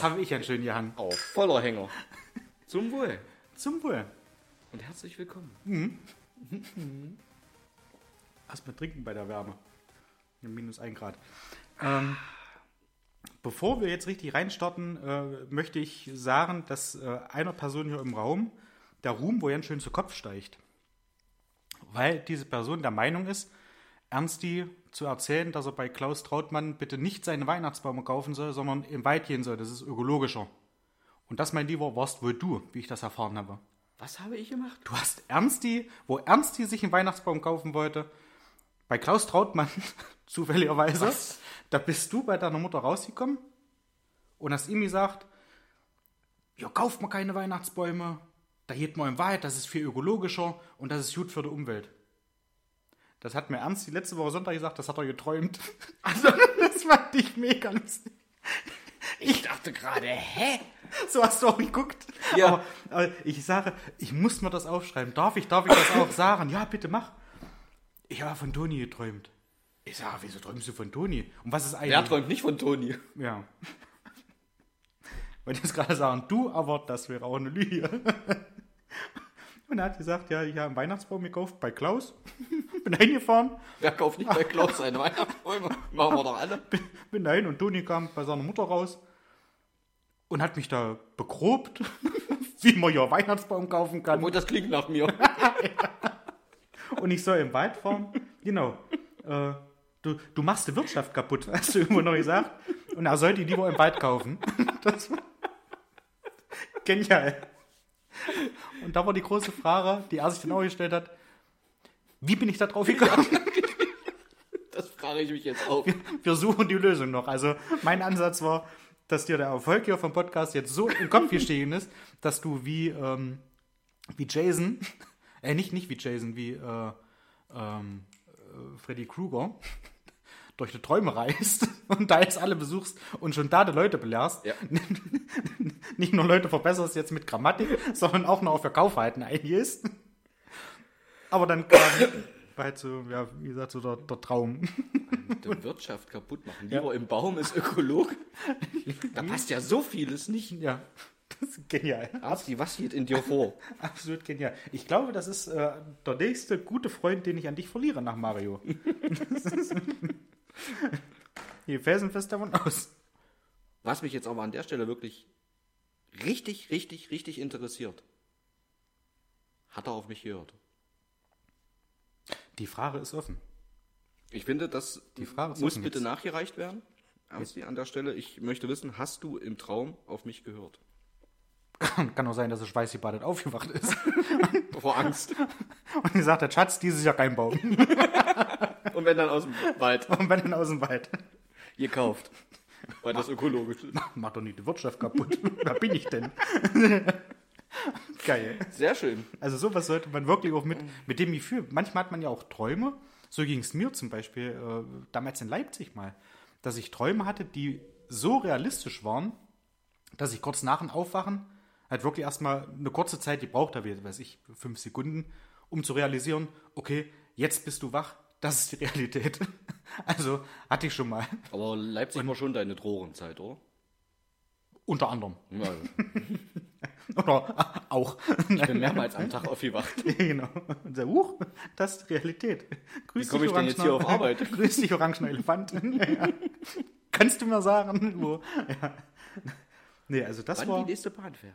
Was habe ich einen schönen gehangen? Auf voller Hänger. Zum Wohl. Zum Wohl. Und herzlich willkommen. Erstmal trinken bei der Wärme. Minus ein Grad. Ähm, bevor wir jetzt richtig reinstarten, äh, möchte ich sagen, dass äh, einer Person hier im Raum der Ruhm wohl ganz schön zu Kopf steigt. Weil diese Person der Meinung ist, Ernsti zu erzählen, dass er bei Klaus Trautmann bitte nicht seine Weihnachtsbäume kaufen soll, sondern im Wald gehen soll. Das ist ökologischer. Und das, mein Lieber, warst wohl du, wie ich das erfahren habe. Was habe ich gemacht? Du hast Ernsti, wo Ernsti sich einen Weihnachtsbaum kaufen wollte, bei Klaus Trautmann, zufälligerweise, Was? da bist du bei deiner Mutter rausgekommen und hast ihm gesagt, ja, kauft mal keine Weihnachtsbäume, da geht man im Wald, das ist viel ökologischer und das ist gut für die Umwelt. Das hat mir Ernsti letzte Woche Sonntag gesagt, das hat er geträumt. Also, das fand ich mega lustig. Ich dachte gerade, hä? So hast du auch geguckt. Ja. Aber, aber ich sage, ich muss mir das aufschreiben. Darf ich, darf ich das auch sagen? Ja, bitte mach. Ich habe von Toni geträumt. Ich sage, wieso träumst du von Toni? Und was ist eigentlich? Wer träumt nicht von Toni? Ja. Wollte jetzt gerade sagen, du, aber das wäre auch eine Lüge. Und er hat gesagt, ja, ich habe einen Weihnachtsbaum gekauft bei Klaus. Bin eingefahren, Wer kauft nicht bei Klaus seine Weihnachtsbäume? Machen wir doch alle. bin dahin und Toni kam bei seiner Mutter raus und hat mich da begrobt, wie man ja Weihnachtsbaum kaufen kann. Und das klingt nach mir. und ich soll im Wald fahren. Genau. Äh, du, du machst die Wirtschaft kaputt, hast du immer noch gesagt. Und er soll die lieber im Wald kaufen. Das war genial. Und da war die große Frage, die er sich dann auch gestellt hat. Wie bin ich da drauf gekommen? Das frage ich mich jetzt auch. Wir suchen die Lösung noch. Also mein Ansatz war, dass dir der Erfolg hier vom Podcast jetzt so im Kopf gestiegen ist, dass du wie, ähm, wie Jason, äh, nicht, nicht wie Jason, wie äh, ähm, äh, Freddy Krueger durch die Träume reist und da jetzt alle besuchst und schon da die Leute belehrst. Ja. Nicht nur Leute verbesserst jetzt mit Grammatik, sondern auch noch auf Verkaufverhalten eingehst. Aber dann kam halt so, ja, wie gesagt, so der, der Traum. Die Wirtschaft kaputt machen. Lieber im Baum ist Ökolog. Da passt ja so vieles nicht. Ja, das ist genial. Arsti, was geht in dir vor? Absolut genial. Ich glaube, das ist äh, der nächste gute Freund, den ich an dich verliere nach Mario. Hier felsenfest davon aus. Was mich jetzt aber an der Stelle wirklich richtig, richtig, richtig interessiert. Hat er auf mich gehört? Die Frage ist offen. Ich finde, das Die Frage muss bitte jetzt. nachgereicht werden. Ernsti, an der Stelle, ich möchte wissen, hast du im Traum auf mich gehört? Kann auch sein, dass er schweißgebadet aufgewacht ist. Vor Angst. Und die sagt, der Schatz, dieses Jahr kein Baum. Und wenn dann aus dem Wald Und wenn dann aus dem Wald. gekauft. Weil das ökologisch ist. Mach doch nicht die Wirtschaft kaputt. Wer bin ich denn? Geil. Sehr schön. Also sowas sollte man wirklich auch mit, mit dem Gefühl, manchmal hat man ja auch Träume, so ging es mir zum Beispiel äh, damals in Leipzig mal, dass ich Träume hatte, die so realistisch waren, dass ich kurz nach dem Aufwachen halt wirklich erstmal eine kurze Zeit gebraucht habe, weiß ich, fünf Sekunden, um zu realisieren, okay, jetzt bist du wach, das ist die Realität. Also hatte ich schon mal, Aber Leipzig war schon deine Drogenzeit, oder? unter anderem. Ja, Oder auch. ich bin mehrmals am Tag aufgewacht. genau. Und so, huch, das ist die Realität. Grüß Wie komme ich denn jetzt hier auf Arbeit? Grüß dich, orangener Elefant. ja. Kannst du mir sagen, wo? Ja. Nee, also das Wann war. die nächste Bahn fährt.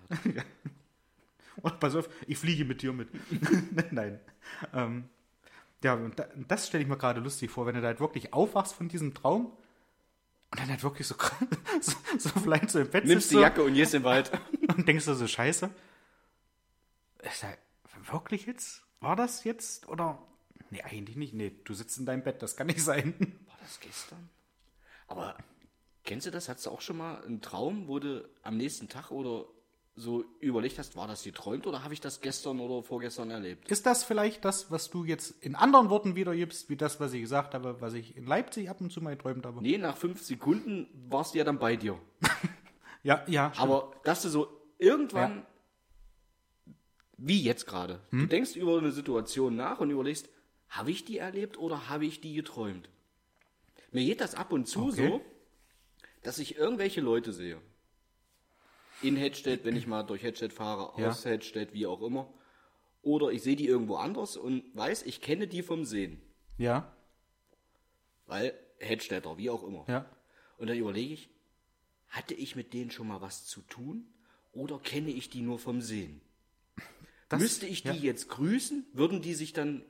Oh, pass auf, ich fliege mit dir mit. Nein. Ähm, ja, und da- das stelle ich mir gerade lustig vor, wenn du da halt wirklich aufwachst von diesem Traum und dann halt wirklich so, so, so vielleicht so im Bett Nimmst die so, Jacke und gehst im Wald. und denkst du so, scheiße. Ist da wirklich jetzt? War das jetzt? Oder? Nee, eigentlich nicht. Nee, du sitzt in deinem Bett, das kann nicht sein. War das gestern? Aber kennst du das? Hattest du auch schon mal einen Traum, wo du am nächsten Tag oder so überlegt hast, war das geträumt oder habe ich das gestern oder vorgestern erlebt? Ist das vielleicht das, was du jetzt in anderen Worten wiedergibst, wie das, was ich gesagt habe, was ich in Leipzig ab und zu mal geträumt habe? Nee, nach fünf Sekunden warst du ja dann bei dir. Ja, ja. stimmt. Aber dass du so irgendwann, wie jetzt gerade, Hm? du denkst über eine Situation nach und überlegst, habe ich die erlebt oder habe ich die geträumt? Mir geht das ab und zu Okay. so, dass ich irgendwelche Leute sehe. In Hedstedt, wenn ich mal durch Hedstedt fahre, Ja. aus Hedstedt, wie auch immer. Oder ich sehe die irgendwo anders und weiß, ich kenne die vom Sehen. Ja, Weil Hedstädter, wie auch immer. ja. Und dann überlege ich, hatte ich mit denen schon mal was zu tun oder kenne ich die nur vom Sehen? Das- Müsste ich die ja. jetzt grüßen? Würden die sich dann,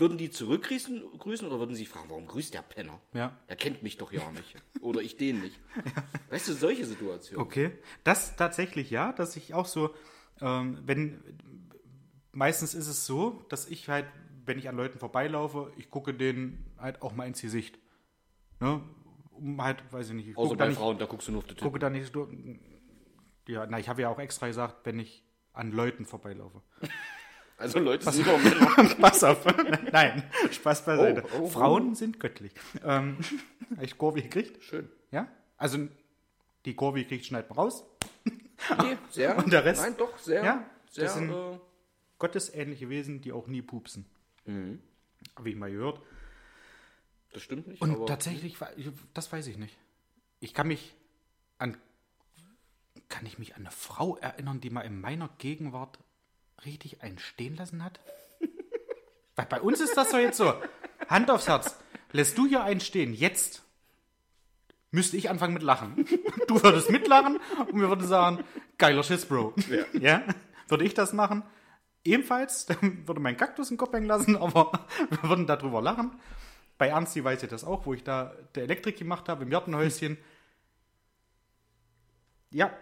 würden die zurückgrüßen grüßen oder würden sie fragen, warum grüßt der Penner? Ja. Er kennt mich doch ja nicht. Oder ich den nicht. Weißt du, solche Situationen. Okay. Das tatsächlich ja, dass ich auch so, ähm, wenn, meistens ist es so, dass ich halt, wenn ich an Leuten vorbeilaufe, ich gucke denen halt auch mal ins Gesicht. Ne? Um halt, weiß ich nicht, ich Außer gucke bei nicht, Frauen, da guckst du nur auf die gucke Titten. da nicht so, ja, na, ich habe ja auch extra gesagt, wenn ich an Leuten vorbeilaufe. Also Leute sind immer Männer. Pass auf. Nein, Spaß beiseite. Oh, oh, oh. Frauen sind göttlich. Ähm, ich Kurve gekriegt? Schön. Ja? Also die Kurve gekriegt, schneiden raus. Nee, sehr. Und der Rest? Nein, doch, sehr. Ja, sehr. das sind- äh, gottesähnliche Wesen, die auch nie pupsen. Mhm. Habe ich mal gehört. das stimmt nicht. Und tatsächlich, das weiß ich nicht. Ich kann mich an, kann ich mich an eine Frau erinnern, die mal in meiner Gegenwart richtig einen stehen lassen hat? Weil bei uns ist das doch jetzt so. Hand aufs Herz. Lässt du hier einen stehen, jetzt müsste ich anfangen mit Lachen. Du würdest mitlachen und wir würden sagen, geiler Schiss, Bro. Ja. Würde ich das machen? Ebenfalls, dann würde mein Kaktus den Kopf hängen lassen, aber wir würden darüber lachen. Bei Ernsti weiß ich das auch, wo ich da der Elektrik gemacht habe, im Gartenhäuschen. Ja.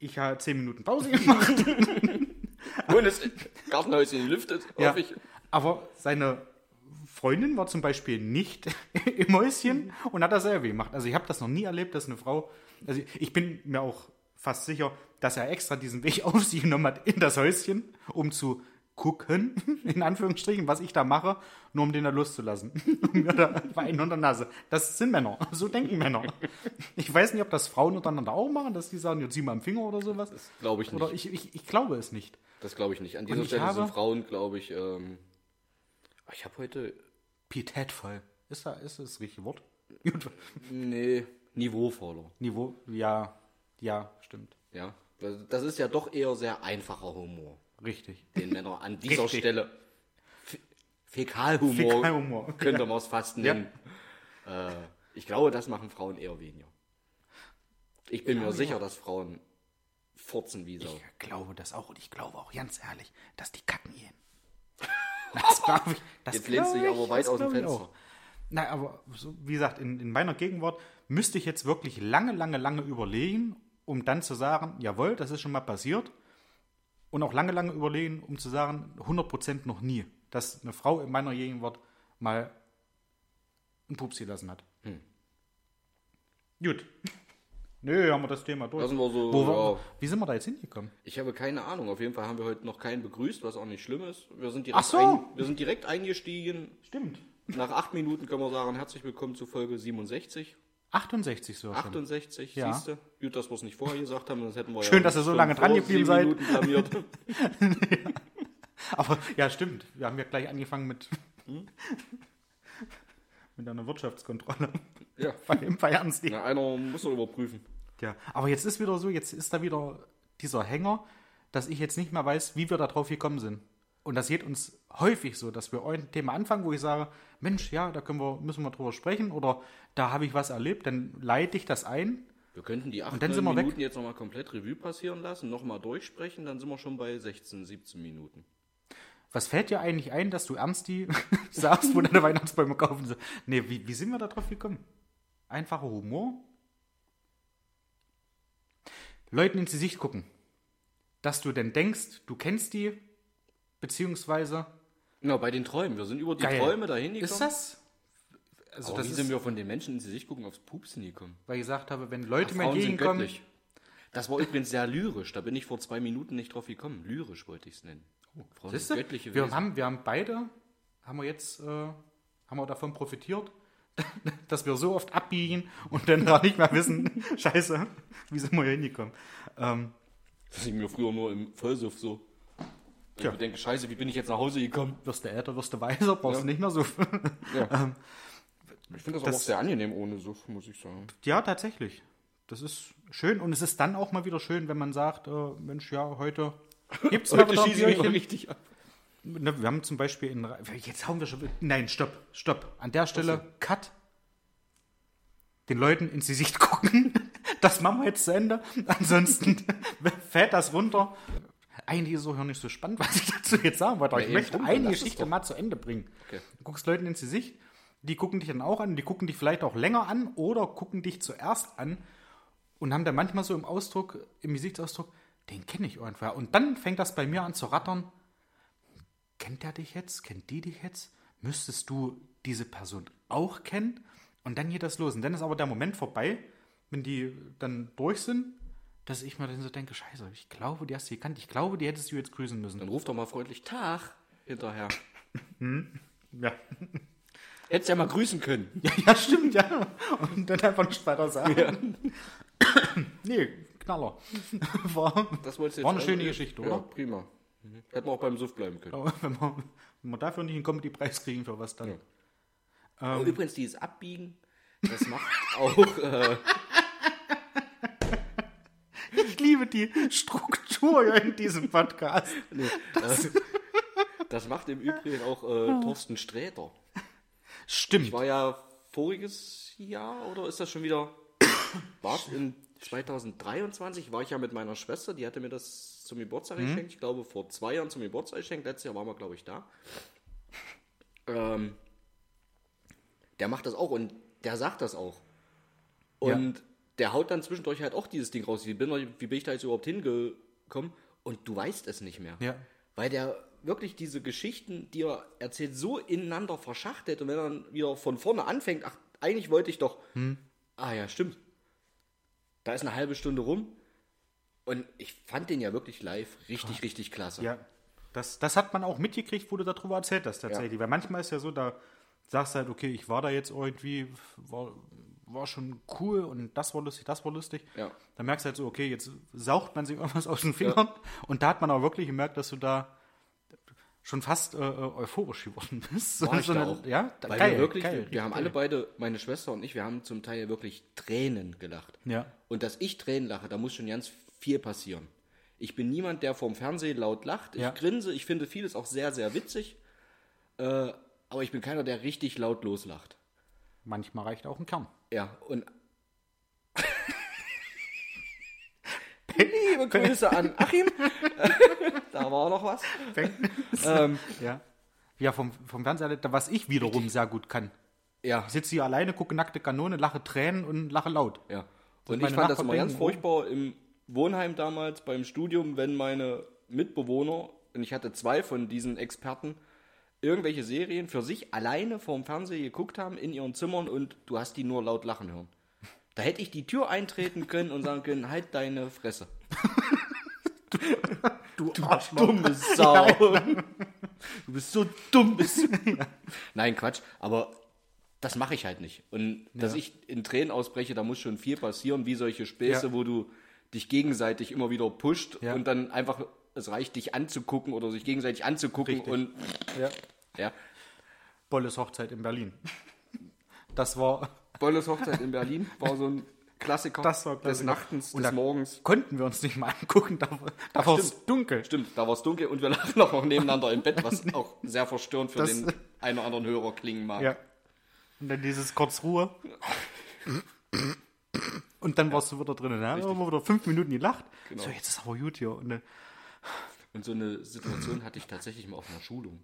Ich habe zehn Minuten Pause gemacht. Und das Gartenhäuschen lüftet, ja. hoffe ich. Aber seine Freundin war zum Beispiel nicht im Häuschen und hat das selber gemacht. Also ich habe das noch nie erlebt, dass eine Frau, also ich bin mir auch fast sicher, dass er extra diesen Weg auf sich genommen hat in das Häuschen, um zu gucken, in Anführungsstrichen, was ich da mache, nur um den da loszulassen. Um mir da Wein unter der Nase. Das sind Männer. So denken Männer. Ich weiß nicht, ob das Frauen untereinander auch machen, dass die sagen, jetzt zieh mal am Finger oder sowas. Glaube ich nicht. Oder ich, ich, ich glaube es nicht. Das glaube ich nicht. An dieser Stelle sind Frauen, glaube ich, ähm, ich habe heute, Pietätvoll. Ist, da, ist das das richtige Wort? Gut. nee, niveauvoller. Niveau, ja, ja, stimmt. Ja, das das ist ja doch eher sehr einfacher Humor, Richtig. den Männer an dieser Richtig. Stelle. Fäkalhumor, Fäkalhumor, könnte man es fast Ja. nennen. Äh, ich glaube, das machen Frauen eher weniger. Ich bin mir sicher, dass Frauen furzen wie Sau. Ich glaube das auch und ich glaube auch ganz ehrlich, dass die kacken gehen. Das glaube ich. Das Jetzt lehnst du dich aber weit aus dem Fenster. Nein, aber so, wie gesagt, in, in meiner Gegenwart müsste ich jetzt wirklich lange, lange, lange überlegen, um dann zu sagen, jawohl, das ist schon mal passiert. Und auch lange, lange überlegen, um zu sagen, 100% noch nie, dass eine Frau in meiner Gegenwart mal einen Pups gelassen hat. Hm. Gut. Nö, haben wir das Thema durch. Lassen wir so, Wo, ja. Wie sind wir da jetzt hingekommen? Ich habe keine Ahnung. Auf jeden Fall haben wir heute noch keinen begrüßt, was auch nicht schlimm ist. Wir sind direkt, so. ein, wir sind direkt eingestiegen. Stimmt. Nach acht Minuten können wir sagen, herzlich willkommen zu Folge 67. 68 so schon. 68, Ja. siehst du? Gut, dass wir es nicht vorher gesagt haben, sonst hätten wir Schön, ja dass ihr so lange dran geblieben seid. Blamiert. Aber ja, stimmt. Wir haben ja gleich angefangen mit, mit einer Wirtschaftskontrolle. ja. Bei dem bei Ernst. Na, einer muss doch überprüfen. Ja. Aber jetzt ist wieder so, jetzt ist da wieder dieser Hänger, dass ich jetzt nicht mehr weiß, wie wir da drauf gekommen sind. Und das geht uns häufig so, dass wir ein Thema anfangen, wo ich sage, Mensch, ja, da können wir, müssen wir drüber sprechen oder da habe ich was erlebt, dann leite ich das ein. Wir könnten die acht Und dann neun sind wir weg. Minuten jetzt nochmal komplett Revue passieren lassen, nochmal durchsprechen, dann sind wir schon bei 16, 17 Minuten. Was fällt dir eigentlich ein, dass du Ernsti sagst, wo deine Weihnachtsbäume kaufen soll? Nee, wie, wie sind wir da drauf gekommen? Einfacher Humor? Leuten ins Gesicht gucken. Dass du denn denkst, du kennst die, beziehungsweise. Genau, bei den Träumen. Wir sind über die Geil. Träume dahin gekommen. Ist das? Also, das wie ist, sind wir von den Menschen ins Gesicht gucken aufs Pupsen gekommen? weil ich gesagt habe, wenn Leute mir Frauen sind entgegenkommen. göttlich. Das war übrigens sehr lyrisch. Da bin ich vor zwei Minuten nicht drauf gekommen. Lyrisch wollte ich es nennen. Frauen Siehst sind du? göttliche Wir Wesen. haben, wir haben beide, haben wir jetzt, äh, haben wir davon profitiert, dass wir so oft abbiegen und dann gar nicht mehr wissen, scheiße, wie sind wir hier hingekommen. Ähm, Das ging mir früher nur im Vollsuff so. Wenn Tja. Ich denke, scheiße, wie bin ich jetzt nach Hause gekommen? wirst du älter, wirst du weiser, brauchst Ja. du nicht mehr so. Ja. ich finde das, das- auch sehr angenehm ohne Suff, muss ich sagen. ja, tatsächlich. das ist schön. Und es ist dann auch mal wieder schön, wenn man sagt, äh, Mensch, ja, heute gibt es mal wieder schieße ich richtig ab. Ne, Wir haben zum Beispiel in. Jetzt hauen wir schon. Nein, stopp, stopp. An der Stelle, Cut. Den Leuten ins Gesicht gucken. Das machen wir jetzt zu Ende. Ansonsten fällt das runter. Eigentlich ist es auch nicht so spannend, was ich dazu jetzt sagen wollte. Aber Ja, ich möchte eine Geschichte mal zu Ende bringen. Okay. Du guckst Leuten ins Gesicht, die gucken dich dann auch an, die gucken dich vielleicht auch länger an oder gucken dich zuerst an und haben dann manchmal so im Ausdruck, im Gesichtsausdruck, den kenne ich irgendwer. Und dann fängt das bei mir an zu rattern kennt der dich jetzt? Kennt die dich jetzt? Müsstest du diese Person auch kennen? Und dann geht das los. Und dann ist aber der Moment vorbei, wenn die dann durch sind, dass ich mir dann so denke, scheiße, ich glaube, die hast du gekannt. Ich glaube, die hättest du jetzt grüßen müssen. Dann ruf doch mal freundlich Tag hinterher. Ja, Hättest ja mal grüßen können. ja, ja stimmt, ja. Und dann einfach nicht weiter sagen. nee, Knaller. War, Das wolltest du war eine schöne Geschichte, Ja, oder? prima. Mhm. Hätten wir auch beim Suff bleiben können. Aber wenn wir, wenn wir dafür nicht einen Comedy-Preis kriegen, für was dann? Ja. Und übrigens, dieses Abbiegen, das macht auch. Äh, Ich liebe die Struktur in diesem Podcast. nee, das, das macht im Übrigen auch äh, Thorsten Sträter. Stimmt. War ja voriges Jahr oder ist das schon wieder? War es in 2023? War ich ja mit meiner Schwester, die hatte mir das zum Geburtstag geschenkt. Ich glaube, vor zwei Jahren zum Geburtstag geschenkt. Letztes Jahr waren wir, glaube ich, da. Ähm, der macht das auch und der sagt das auch. Und der haut dann zwischendurch halt auch dieses Ding raus. Wie bin, ich- wie bin ich da jetzt überhaupt hingekommen? Und du weißt es nicht mehr. Ja. Weil der wirklich diese Geschichten, die er erzählt, so ineinander verschachtelt und wenn er dann wieder von vorne anfängt, ach, eigentlich wollte ich doch. Hm. Ah ja, stimmt. Da ist eine halbe Stunde rum. Und ich fand den ja wirklich live richtig, richtig klasse. Ja, das, das hat man auch mitgekriegt, wo du darüber erzählt hast tatsächlich. Weil manchmal ist ja so, da sagst du halt, okay, ich war da jetzt irgendwie, war, war schon cool und das war lustig, das war lustig. Ja. Dann merkst du halt so, okay, jetzt saugt man sich irgendwas aus den Fingern. Und da hat man auch wirklich gemerkt, dass du da schon fast äh, äh, euphorisch geworden bist. War ich So eine- auch. Ja, Weil geil, wir wirklich, geil, wir haben richtig alle geil. beide, meine Schwester und ich, wir haben zum Teil wirklich Tränen gelacht. Ja. Und dass ich Tränen lache, da muss schon ganz viel passieren. Ich bin niemand, der vorm Fernsehen laut lacht. Ich Ja. grinse, ich finde vieles auch sehr, sehr witzig. Äh, aber ich bin keiner, der richtig laut loslacht. Manchmal reicht auch ein Kern. Ja, und. Liebe Grüße an Achim. da war noch was. ähm, Ja. Ja, vom, vom Fernseher, was ich wiederum sehr gut kann. ja, Ich sitze hier alleine, gucke nackte Kanone, lache Tränen und lache laut. ja. Und Und ich fand das immer ganz oh. furchtbar im Wohnheim damals beim Studium, wenn meine Mitbewohner, und ich hatte zwei von diesen Experten, irgendwelche Serien für sich alleine vorm Fernseher geguckt haben in ihren Zimmern und du hast die nur laut lachen hören. Da hätte ich die Tür eintreten können und sagen können, halt deine Fresse. Du Arschloch. Dumme Sau. Du bist so dumm. Bist du. Nein, Quatsch. Aber das mache ich halt nicht. Und dass Ja. ich in Tränen ausbreche, da muss schon viel passieren, wie solche Späße, Ja. wo du dich gegenseitig immer wieder pusht Ja. und dann einfach, es reicht, dich anzugucken oder sich gegenseitig anzugucken Richtig. und Ja. ja. Bolles Hochzeit in Berlin. Das war, Bolles Hochzeit in Berlin war so ein Klassiker, das war des Klassiker. Nachtens, Und des Morgens. Konnten wir uns nicht mal angucken, da, da war es dunkel. Stimmt, da war es dunkel und wir lagen auch noch nebeneinander im Bett, was auch sehr verstörend für Das- den einen oder anderen Hörer klingen mag. Ja. Und dann dieses kurz Ruhe. Und dann warst du wieder drin. Ne? Dann haben wir wieder fünf Minuten gelacht. Genau. So, jetzt ist aber gut hier. Und, äh, Und so eine Situation hatte ich tatsächlich mal auf einer Schulung.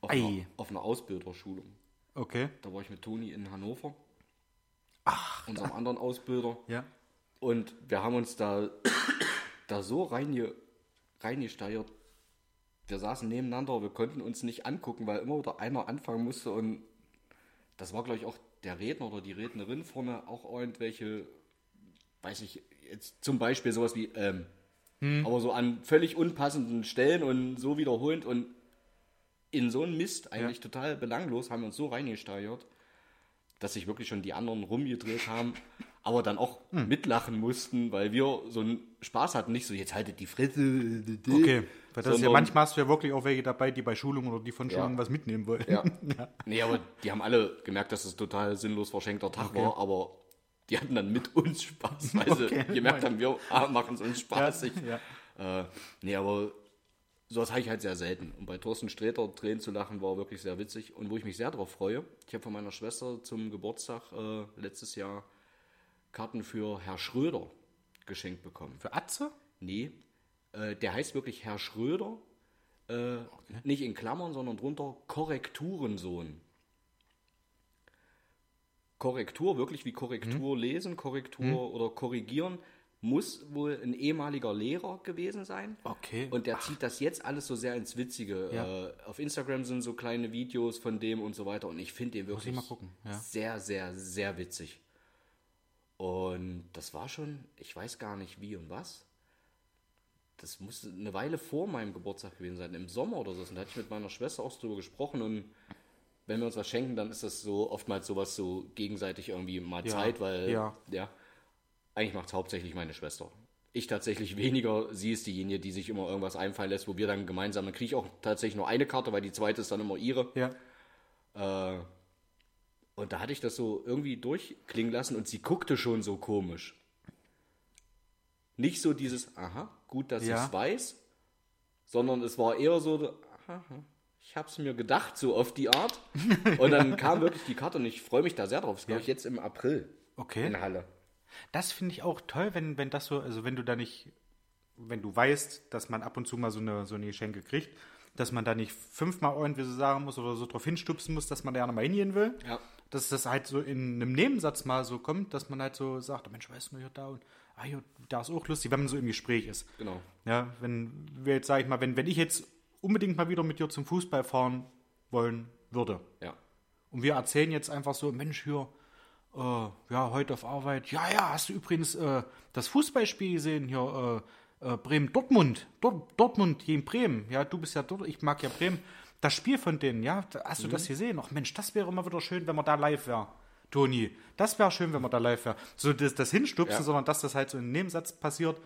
Auf, Ei. einer, auf einer Ausbilderschulung. okay. Da war ich mit Toni in Hannover. Ach. Unserem anderen Ausbilder. Ja. Und wir haben uns da, da so reinge, reingesteuert. Wir saßen nebeneinander, wir konnten uns nicht angucken, weil immer wieder einer anfangen musste. Und das war, glaube ich, auch der Redner oder die Rednerin vorne auch irgendwelche, weiß ich, jetzt zum Beispiel sowas wie, ähm, aber so an völlig unpassenden Stellen und so wiederholend und in so einen Mist, eigentlich total belanglos, haben wir uns so reingesteigert, dass sich wirklich schon die anderen rumgedreht haben, aber dann auch mitlachen mussten, weil wir so einen Spaß hatten, nicht so, jetzt haltet die Fresse. Okay. Weil das ist ja manchmal hast du ja wirklich auch welche dabei, die bei Schulungen oder die von Schulungen Ja. was mitnehmen wollen. Ja. Nee, aber die haben alle gemerkt, dass es total sinnlos verschenkter Tag war, aber Die hatten dann mit uns Spaß, weil sie Okay, gemerkt haben, wir machen es uns spaßig. ja. Äh, nee, aber sowas habe ich halt sehr selten. Und bei Thorsten Sträter Tränen zu lachen war wirklich sehr witzig. Und wo ich mich sehr darauf freue, ich habe von meiner Schwester zum Geburtstag äh, letztes Jahr Karten für Herr Schröder geschenkt bekommen. Für Atze? Nee, äh, der heißt wirklich Herr Schröder. Äh, Nicht in Klammern, sondern drunter Korrekturensohn. Korrektur, wirklich wie Korrektur lesen, Korrektur oder korrigieren, muss wohl ein ehemaliger Lehrer gewesen sein. Okay. Und der zieht das jetzt alles so sehr ins Witzige. Ja. Äh, auf Instagram sind so kleine Videos von dem und so weiter. Und ich finde den ich wirklich ja. sehr, sehr, sehr witzig. Und das war schon, ich weiß gar nicht wie und was. Das musste eine Weile vor meinem Geburtstag gewesen sein, im Sommer oder so. Und da hatte ich mit meiner Schwester auch drüber gesprochen. Und wenn wir uns was schenken, dann ist das so oftmals sowas so gegenseitig irgendwie mal Ja, Zeit, weil ja. ja, eigentlich macht es hauptsächlich meine Schwester. Ich tatsächlich weniger. Sie ist diejenige, die sich immer irgendwas einfallen lässt, wo wir dann gemeinsam, dann kriege ich auch tatsächlich nur eine Karte, weil die zweite ist dann immer ihre. Ja. Äh, und da hatte ich das so irgendwie durchklingen lassen und sie guckte schon so komisch. Nicht so dieses, aha, gut, dass Ja. ich es weiß, sondern es war eher so, aha, habe es mir gedacht, so auf die Art. Und dann kam wirklich die Karte und ich freue mich da sehr drauf. Das glaube ich jetzt im April Okay. in Halle. Das finde ich auch toll, wenn, wenn das so, also wenn du da nicht, wenn du weißt, dass man ab und zu mal so eine, so eine Geschenke kriegt, dass man da nicht fünfmal irgendwie so sagen muss oder so drauf hinstupsen muss, dass man da ja nochmal hingehen will. Ja. Dass das halt so in einem Nebensatz mal so kommt, dass man halt so sagt, Mensch, weißt du, hier da und ah, hier, da ist auch lustig, wenn man so im Gespräch ist. Genau. Ja, wenn wir jetzt, sag ich mal, wenn, wenn ich jetzt unbedingt mal wieder mit dir zum Fußball fahren wollen würde, Ja. und wir erzählen jetzt einfach so, Mensch, hier, äh, ja, heute auf Arbeit. Ja, ja, hast du übrigens äh, das Fußballspiel gesehen hier, äh, äh, Bremen-Dortmund. Dort, Dortmund gegen Bremen. Ja, du bist ja dort, ich mag ja Bremen. Das Spiel von denen, ja, hast du das gesehen? Ach Mensch, das wäre mal wieder schön, wenn man da live wäre. Toni, das wäre schön, wenn man da live wäre. So das, das Hinstupsen, Ja. sondern dass das halt so im Nebensatz passiert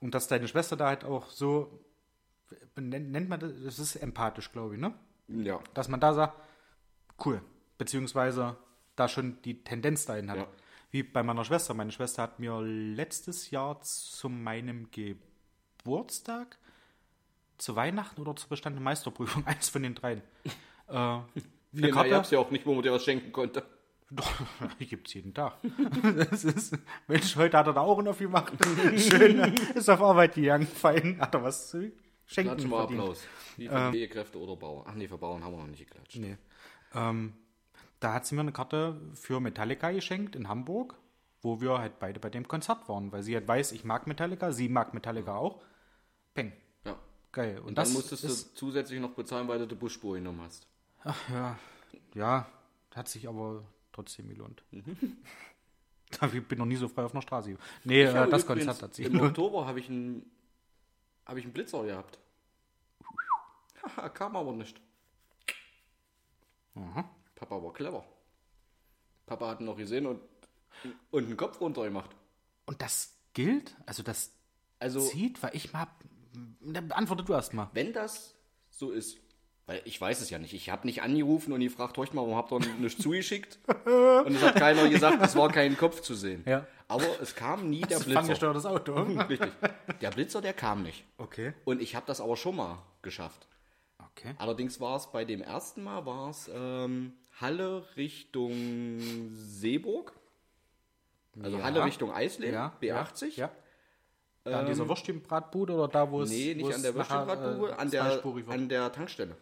und dass deine Schwester da halt auch so, nennt, man das, das ist empathisch, glaube ich, ne? Ja. dass man da sagt, cool, beziehungsweise da schon die Tendenz dahin hat. Ja. Wie bei meiner Schwester. Meine Schwester hat mir letztes Jahr zu meinem Geburtstag, zu Weihnachten oder zur bestandenen Meisterprüfung, eins von den dreien, äh, eine Viel mehr Karte. ja auch nicht, wo man dir was schenken konnte. Doch, die gibt es jeden Tag. Das ist, Mensch, heute hat er da auch einen aufgemacht. Schön, ist auf Arbeit gegangen, fein, hat er was zu schenken Klatschen. Applaus. Wie für Pflegekräfte oder Bauern. Ach nee, für Bauern haben wir noch nicht geklatscht. Nee. Ähm, da hat sie mir eine Karte für Metallica geschenkt in Hamburg, wo wir halt beide bei dem Konzert waren, weil sie halt weiß, ich mag Metallica, sie mag Metallica auch. Peng. Ja. Geil. Und, Und das dann musstest du zusätzlich noch bezahlen, weil du die Busspur genommen hast. ja, ja, hat sich aber trotzdem gelohnt. ich bin noch nie so frei auf einer Straße. Nee, äh, das Konzert hat sich Im. Oktober habe ich einen habe ich einen Blitzer gehabt. Haha, kam aber nicht. Papa war clever. Papa hat ihn noch gesehen und, und einen Kopf runter gemacht. Und das gilt? Also das Also, zieht, weil ich mal... Beantworte du erst mal. wenn das so ist, weil ich weiß es ja nicht. Ich habe nicht angerufen und gefragt, horcht mal, warum habt ihr nicht zugeschickt? Und es hat keiner gesagt, es war kein Kopf zu sehen. Ja. Aber es kam nie der Blitzer. Ferngesteuertes Auto. Richtig. Der Blitzer, der kam nicht. Okay. Und ich habe das aber schon mal geschafft. Okay. Allerdings war es bei dem ersten Mal, war es ähm, Halle Richtung Seeburg. Also Ja. Halle Richtung Eisleben, Ja. B80. Ja. Da an dieser Würstchenbratbude oder da, wo es. Nee, nicht an der Würstchenbratbude, äh, an, der, an der Tankstelle.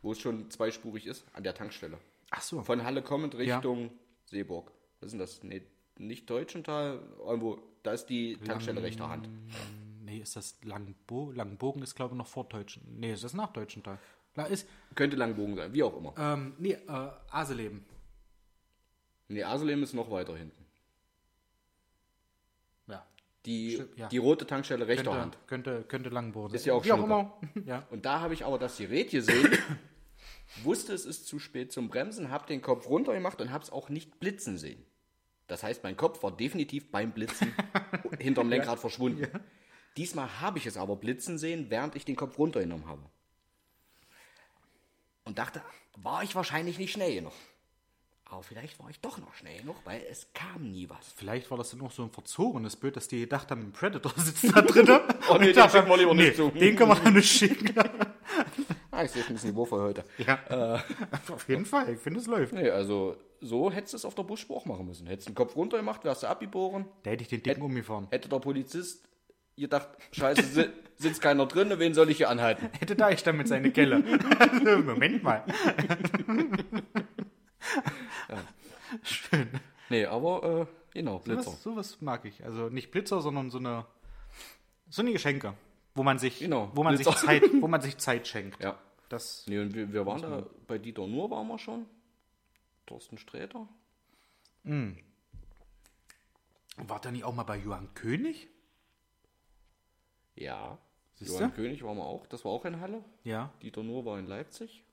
Wo es schon zweispurig ist, an der Tankstelle. Ach so. Von Halle kommend Richtung Seeburg. Was ist denn das? Nee, nicht Deutschenthal, irgendwo, da ist die Tankstelle rechter Hand. Nee, ist das Langbo Langbogen ist, glaube ich, noch vor Deutschen. Nee, ist das nach Deutschenthal. Da ist, Könnte Langbogen sein, wie auch immer. ähm, nee, äh, Aseleben. Nee, Aselem ist noch weiter hinten. Ja. Die, Stimmt, ja. die rote Tankstelle rechter Könnte, Hand. könnte, könnte Langbogen sein. Ist ja auch Wie auch Schnuppe. immer. ja. Und da habe ich aber das Gerät gesehen, wusste es ist zu spät zum Bremsen, habe den Kopf runter gemacht und habe es auch nicht blitzen sehen. Das heißt, mein Kopf war definitiv beim Blitzen hinterm Lenkrad verschwunden. Diesmal habe ich es aber blitzen sehen, während ich den Kopf runtergenommen habe. Und dachte, war ich wahrscheinlich nicht schnell genug. Aber vielleicht war ich doch noch schnell genug, weil es kam nie was. Vielleicht war das dann auch so ein verzogenes Bild, dass die gedacht haben, ein Predator sitzt da drin. Oh nee, Und den dachten, schicken wir lieber nicht zu. Den können wir dann nicht schicken. Ah, ich sehe ein bisschen Niveau für heute. Ja, auf jeden Fall. Ich finde, es läuft. Nee, also so hättest du es auf der Busspur auch machen müssen. Hättest den Kopf runter gemacht, wärst du abgeboren. Da hätte ich den Dicken umgefahren. Hätte der Polizist gedacht, scheiße, si- sitzt keiner drin, wen soll ich hier anhalten? Hätte da ich dann mit seine Kelle. Moment mal. Schön. Nee, aber äh, genau, Blitzer. Sowas, sowas mag ich. Also nicht Blitzer, sondern so eine, so eine Geschenke, wo man sich, Genau, wo man sich. Zeit, wo man sich Zeit schenkt. Ja. Das, Nee, und wir, wir waren da, bei Dieter Nur waren wir schon. Thorsten Sträter. war da nicht auch mal bei Johann König? Ja. Siehste? Johann König waren wir auch. Das war auch in Halle. Ja. Dieter Nur war in Leipzig.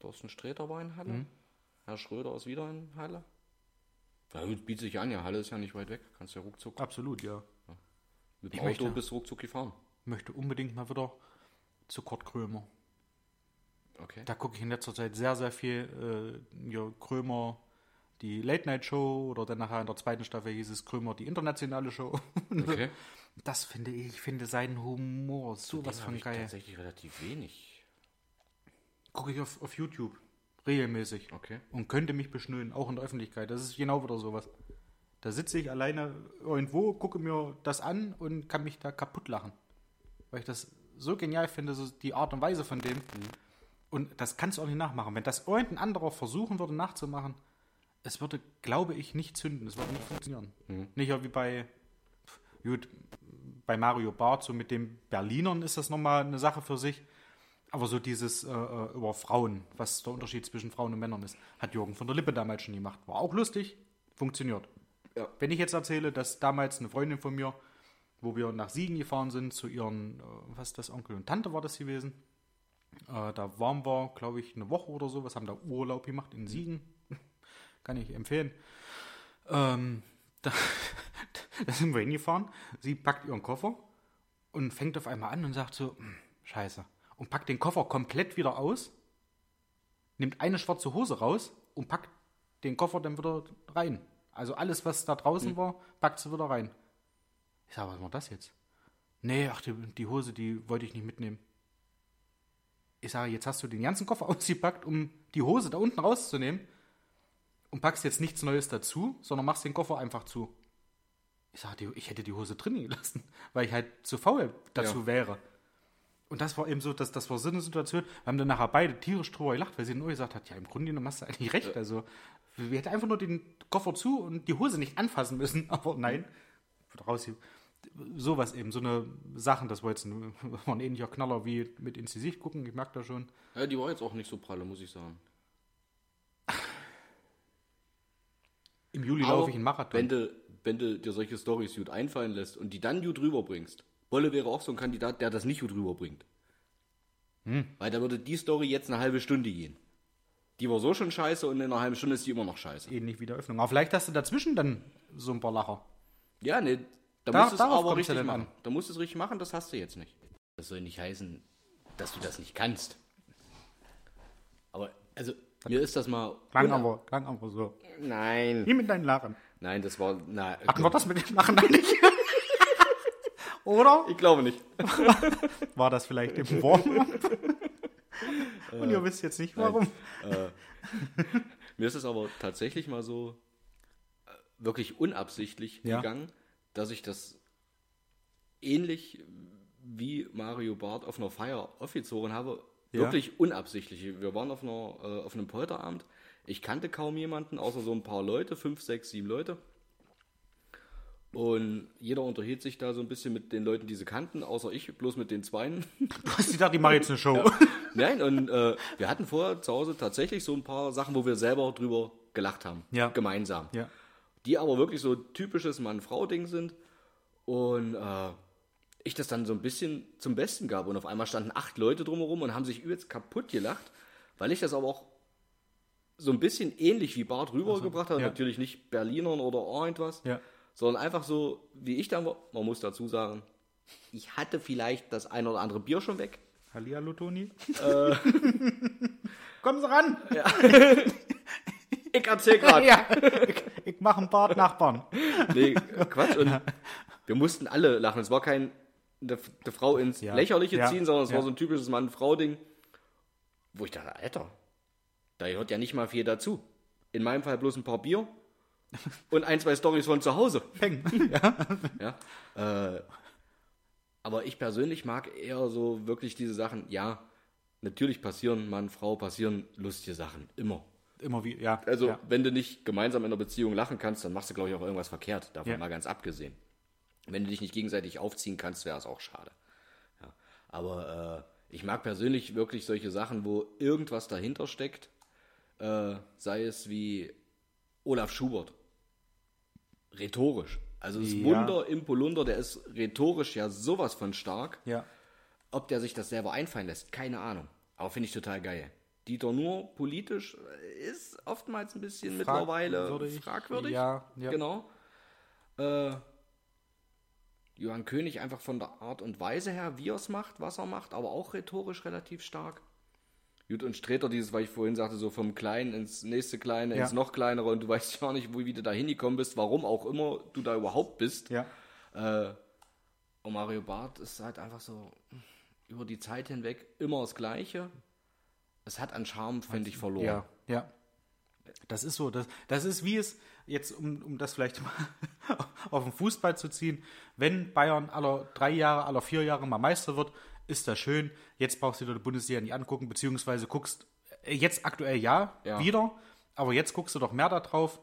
Thorsten Sträter war in Halle. Mhm. Herr Schröder ist wieder in Halle. Ja, bietet sich an, ja. Halle ist ja nicht weit weg. Kannst ja ruckzuck. Absolut, ja. Mit dem Ich Auto möchte- bist du ruckzuck gefahren. Möchte unbedingt mal wieder zu Kurt Krömer. Okay. Da gucke ich in letzter Zeit sehr, sehr viel äh, ja, Krömer, die Late Night Show oder dann nachher in der zweiten Staffel hieß es Krömer, die internationale Show. Okay. Das finde ich, ich finde seinen Humor sowas von hab ich geil. tatsächlich relativ wenig. Gucke ich auf, auf YouTube regelmäßig Okay. und könnte mich beschnüren, auch in der Öffentlichkeit. Das ist genau wieder sowas. Da sitze ich alleine irgendwo, gucke mir das an und kann mich da kaputt lachen. Weil ich das so genial finde, so die Art und Weise von dem. Und das kannst du auch nicht nachmachen. Wenn das irgendein anderer versuchen würde nachzumachen, es würde, glaube ich, nicht zünden. Es würde nicht funktionieren. Nicht ja wie bei, gut, bei Mario Barth, so mit den Berlinern ist das nochmal eine Sache für sich. Aber so dieses äh, äh, über Frauen, was der Unterschied zwischen Frauen und Männern ist, hat Jürgen von der Lippe damals schon gemacht. War auch lustig, funktioniert. Ja. Wenn ich jetzt erzähle, dass damals eine Freundin von mir, wo wir nach Siegen gefahren sind, zu ihren, äh, was ist das, Onkel und Tante war das gewesen, äh, da waren wir, glaube ich, eine Woche oder so, was haben da Urlaub gemacht in Siegen. Kann ich empfehlen. Ähm, da, da sind wir hingefahren. Sie packt ihren Koffer und fängt auf einmal an und sagt so, "Hm, scheiße. Und packt den Koffer komplett wieder aus, nimmt eine schwarze Hose raus und packt den Koffer dann wieder rein. Also alles, was da draußen war, packt sie wieder rein. Ich sage, was war das jetzt? Nee, ach, die, die Hose, die wollte ich nicht mitnehmen. Ich sage, jetzt hast du den ganzen Koffer ausgepackt, um die Hose da unten rauszunehmen und packst jetzt nichts Neues dazu, sondern machst den Koffer einfach zu. Ich sage, ich hätte die Hose drin gelassen, weil ich halt zu faul dazu Ja. wäre. Und das war eben so, dass das war so eine Situation. Wir haben dann nachher beide tierisch drüber gelacht, weil sie nur gesagt hat, ja, im Grunde genommen hast du eigentlich recht. Also, wir hätten einfach nur den Koffer zu und die Hose nicht anfassen müssen. Aber nein, raus. Sowas eben, so eine Sachen, das war jetzt ein, war ein ähnlicher Knaller wie mit ins Gesicht gucken, ich merke da schon. Ja, die war jetzt auch nicht so pralle, muss ich sagen. Im Juli laufe ich einen Marathon. Wenn du, wenn du dir solche Stories gut einfallen lässt und die dann gut rüberbringst, Bolle wäre auch so ein Kandidat, der das nicht gut rüberbringt. Hm. Weil da würde die Story jetzt eine halbe Stunde gehen. Die war so schon scheiße und in einer halben Stunde ist die immer noch scheiße. Ähnlich wie der Öffnung. Aber vielleicht hast du dazwischen dann so ein paar Lacher. Ja, ne, da, Da- musst du es aber richtig machen. an. Da musst du es richtig machen, das hast du jetzt nicht. Das soll nicht heißen, dass du das nicht kannst. Aber, also, mir ist das mal. Klang aber, klang aber so. Nein. Wie mit deinen Lachen. Nein, das war. Na, Hatten wir das mit dem Lachen eigentlich? Oder Ich glaube nicht. war das vielleicht im Warm-up? Und ihr wisst jetzt nicht warum. Mir ist es aber tatsächlich mal so äh, wirklich unabsichtlich Ja. gegangen, dass ich das ähnlich wie Mario Barth auf einer Feier aufgezogen habe. Ja. Wirklich unabsichtlich. Wir waren auf, einer, äh, auf einem Polterabend. Ich kannte kaum jemanden, außer so ein paar Leute, fünf, sechs, sieben Leute. Und jeder unterhielt sich da so ein bisschen mit den Leuten, die sie kannten, außer ich, bloß mit den Zweien. Du hast gedacht, ich mache jetzt eine Show. Nein, und äh, wir hatten vorher zu Hause tatsächlich so ein paar Sachen, wo wir selber drüber gelacht haben. Ja. Gemeinsam. Ja. Die aber wirklich so typisches Mann-Frau-Ding sind. Und äh, ich das dann so ein bisschen zum Besten gab. Und auf einmal standen acht Leute drumherum und haben sich übelst kaputt gelacht, weil ich das aber auch so ein bisschen ähnlich wie Bart rübergebracht habe. ja. Natürlich nicht Berlinern oder irgendwas, Ja. sondern einfach so, wie ich dann war. Man muss dazu sagen, ich hatte vielleicht das ein oder andere Bier schon weg. Hallihallo, Toni. Kommen Sie ran. Ich erzähl gerade. ja, ich, ich mache einen Bart Nachbarn. Nee, Quatsch. Und wir mussten alle lachen. Es war kein eine, eine Frau ins Ja. Lächerliche Ja. ziehen, sondern es war so ein typisches Mann-Frau-Ding, wo ich dachte, Alter, da gehört ja nicht mal viel dazu. In meinem Fall bloß ein paar Bier und ein, zwei Storys von zu Hause. Ja. Ja. Äh, aber ich persönlich mag eher so wirklich diese Sachen, ja, natürlich passieren Mann, Frau, passieren lustige Sachen. Immer. Immer wie, ja. Also, ja. wenn du nicht gemeinsam in einer Beziehung lachen kannst, dann machst du, glaube ich, auch irgendwas verkehrt. Davon Ja. mal ganz abgesehen. Wenn du dich nicht gegenseitig aufziehen kannst, wäre es auch schade. Ja. Aber äh, ich mag persönlich wirklich solche Sachen, wo irgendwas dahinter steckt. Äh, sei es wie Olaf Schubert. Rhetorisch. Also das Ja. Wunder im Polunder, der ist rhetorisch ja sowas von stark. ja. Ob der sich das selber einfallen lässt, keine Ahnung. Aber finde ich total geil. Dieter Nur politisch äh, ist oftmals ein bisschen mittlerweile Fragwürdig. fragwürdig. Ja, ja. Genau. Äh, Johann König einfach von der Art und Weise her, wie er es macht, was er macht, aber auch rhetorisch relativ stark. Gut, und Streter, dieses, weil ich vorhin sagte, so vom Kleinen ins nächste Kleine, Ja. ins noch kleinere und du weißt gar nicht, wo, wie du da hingekommen bist, warum auch immer du da überhaupt bist. Ja. Äh, und Mario Barth ist halt einfach so über die Zeit hinweg immer das Gleiche. Es hat an Charme, finde ich, verloren. Ja, ja. Das ist so. Das, das ist wie es, jetzt um, um das vielleicht mal auf den Fußball zu ziehen, wenn Bayern aller drei Jahre, aller vier Jahre mal Meister wird, ist das schön. Jetzt brauchst du dir die Bundesliga nicht angucken, beziehungsweise guckst äh, jetzt aktuell ja, Ja. wieder, aber jetzt guckst du doch mehr darauf,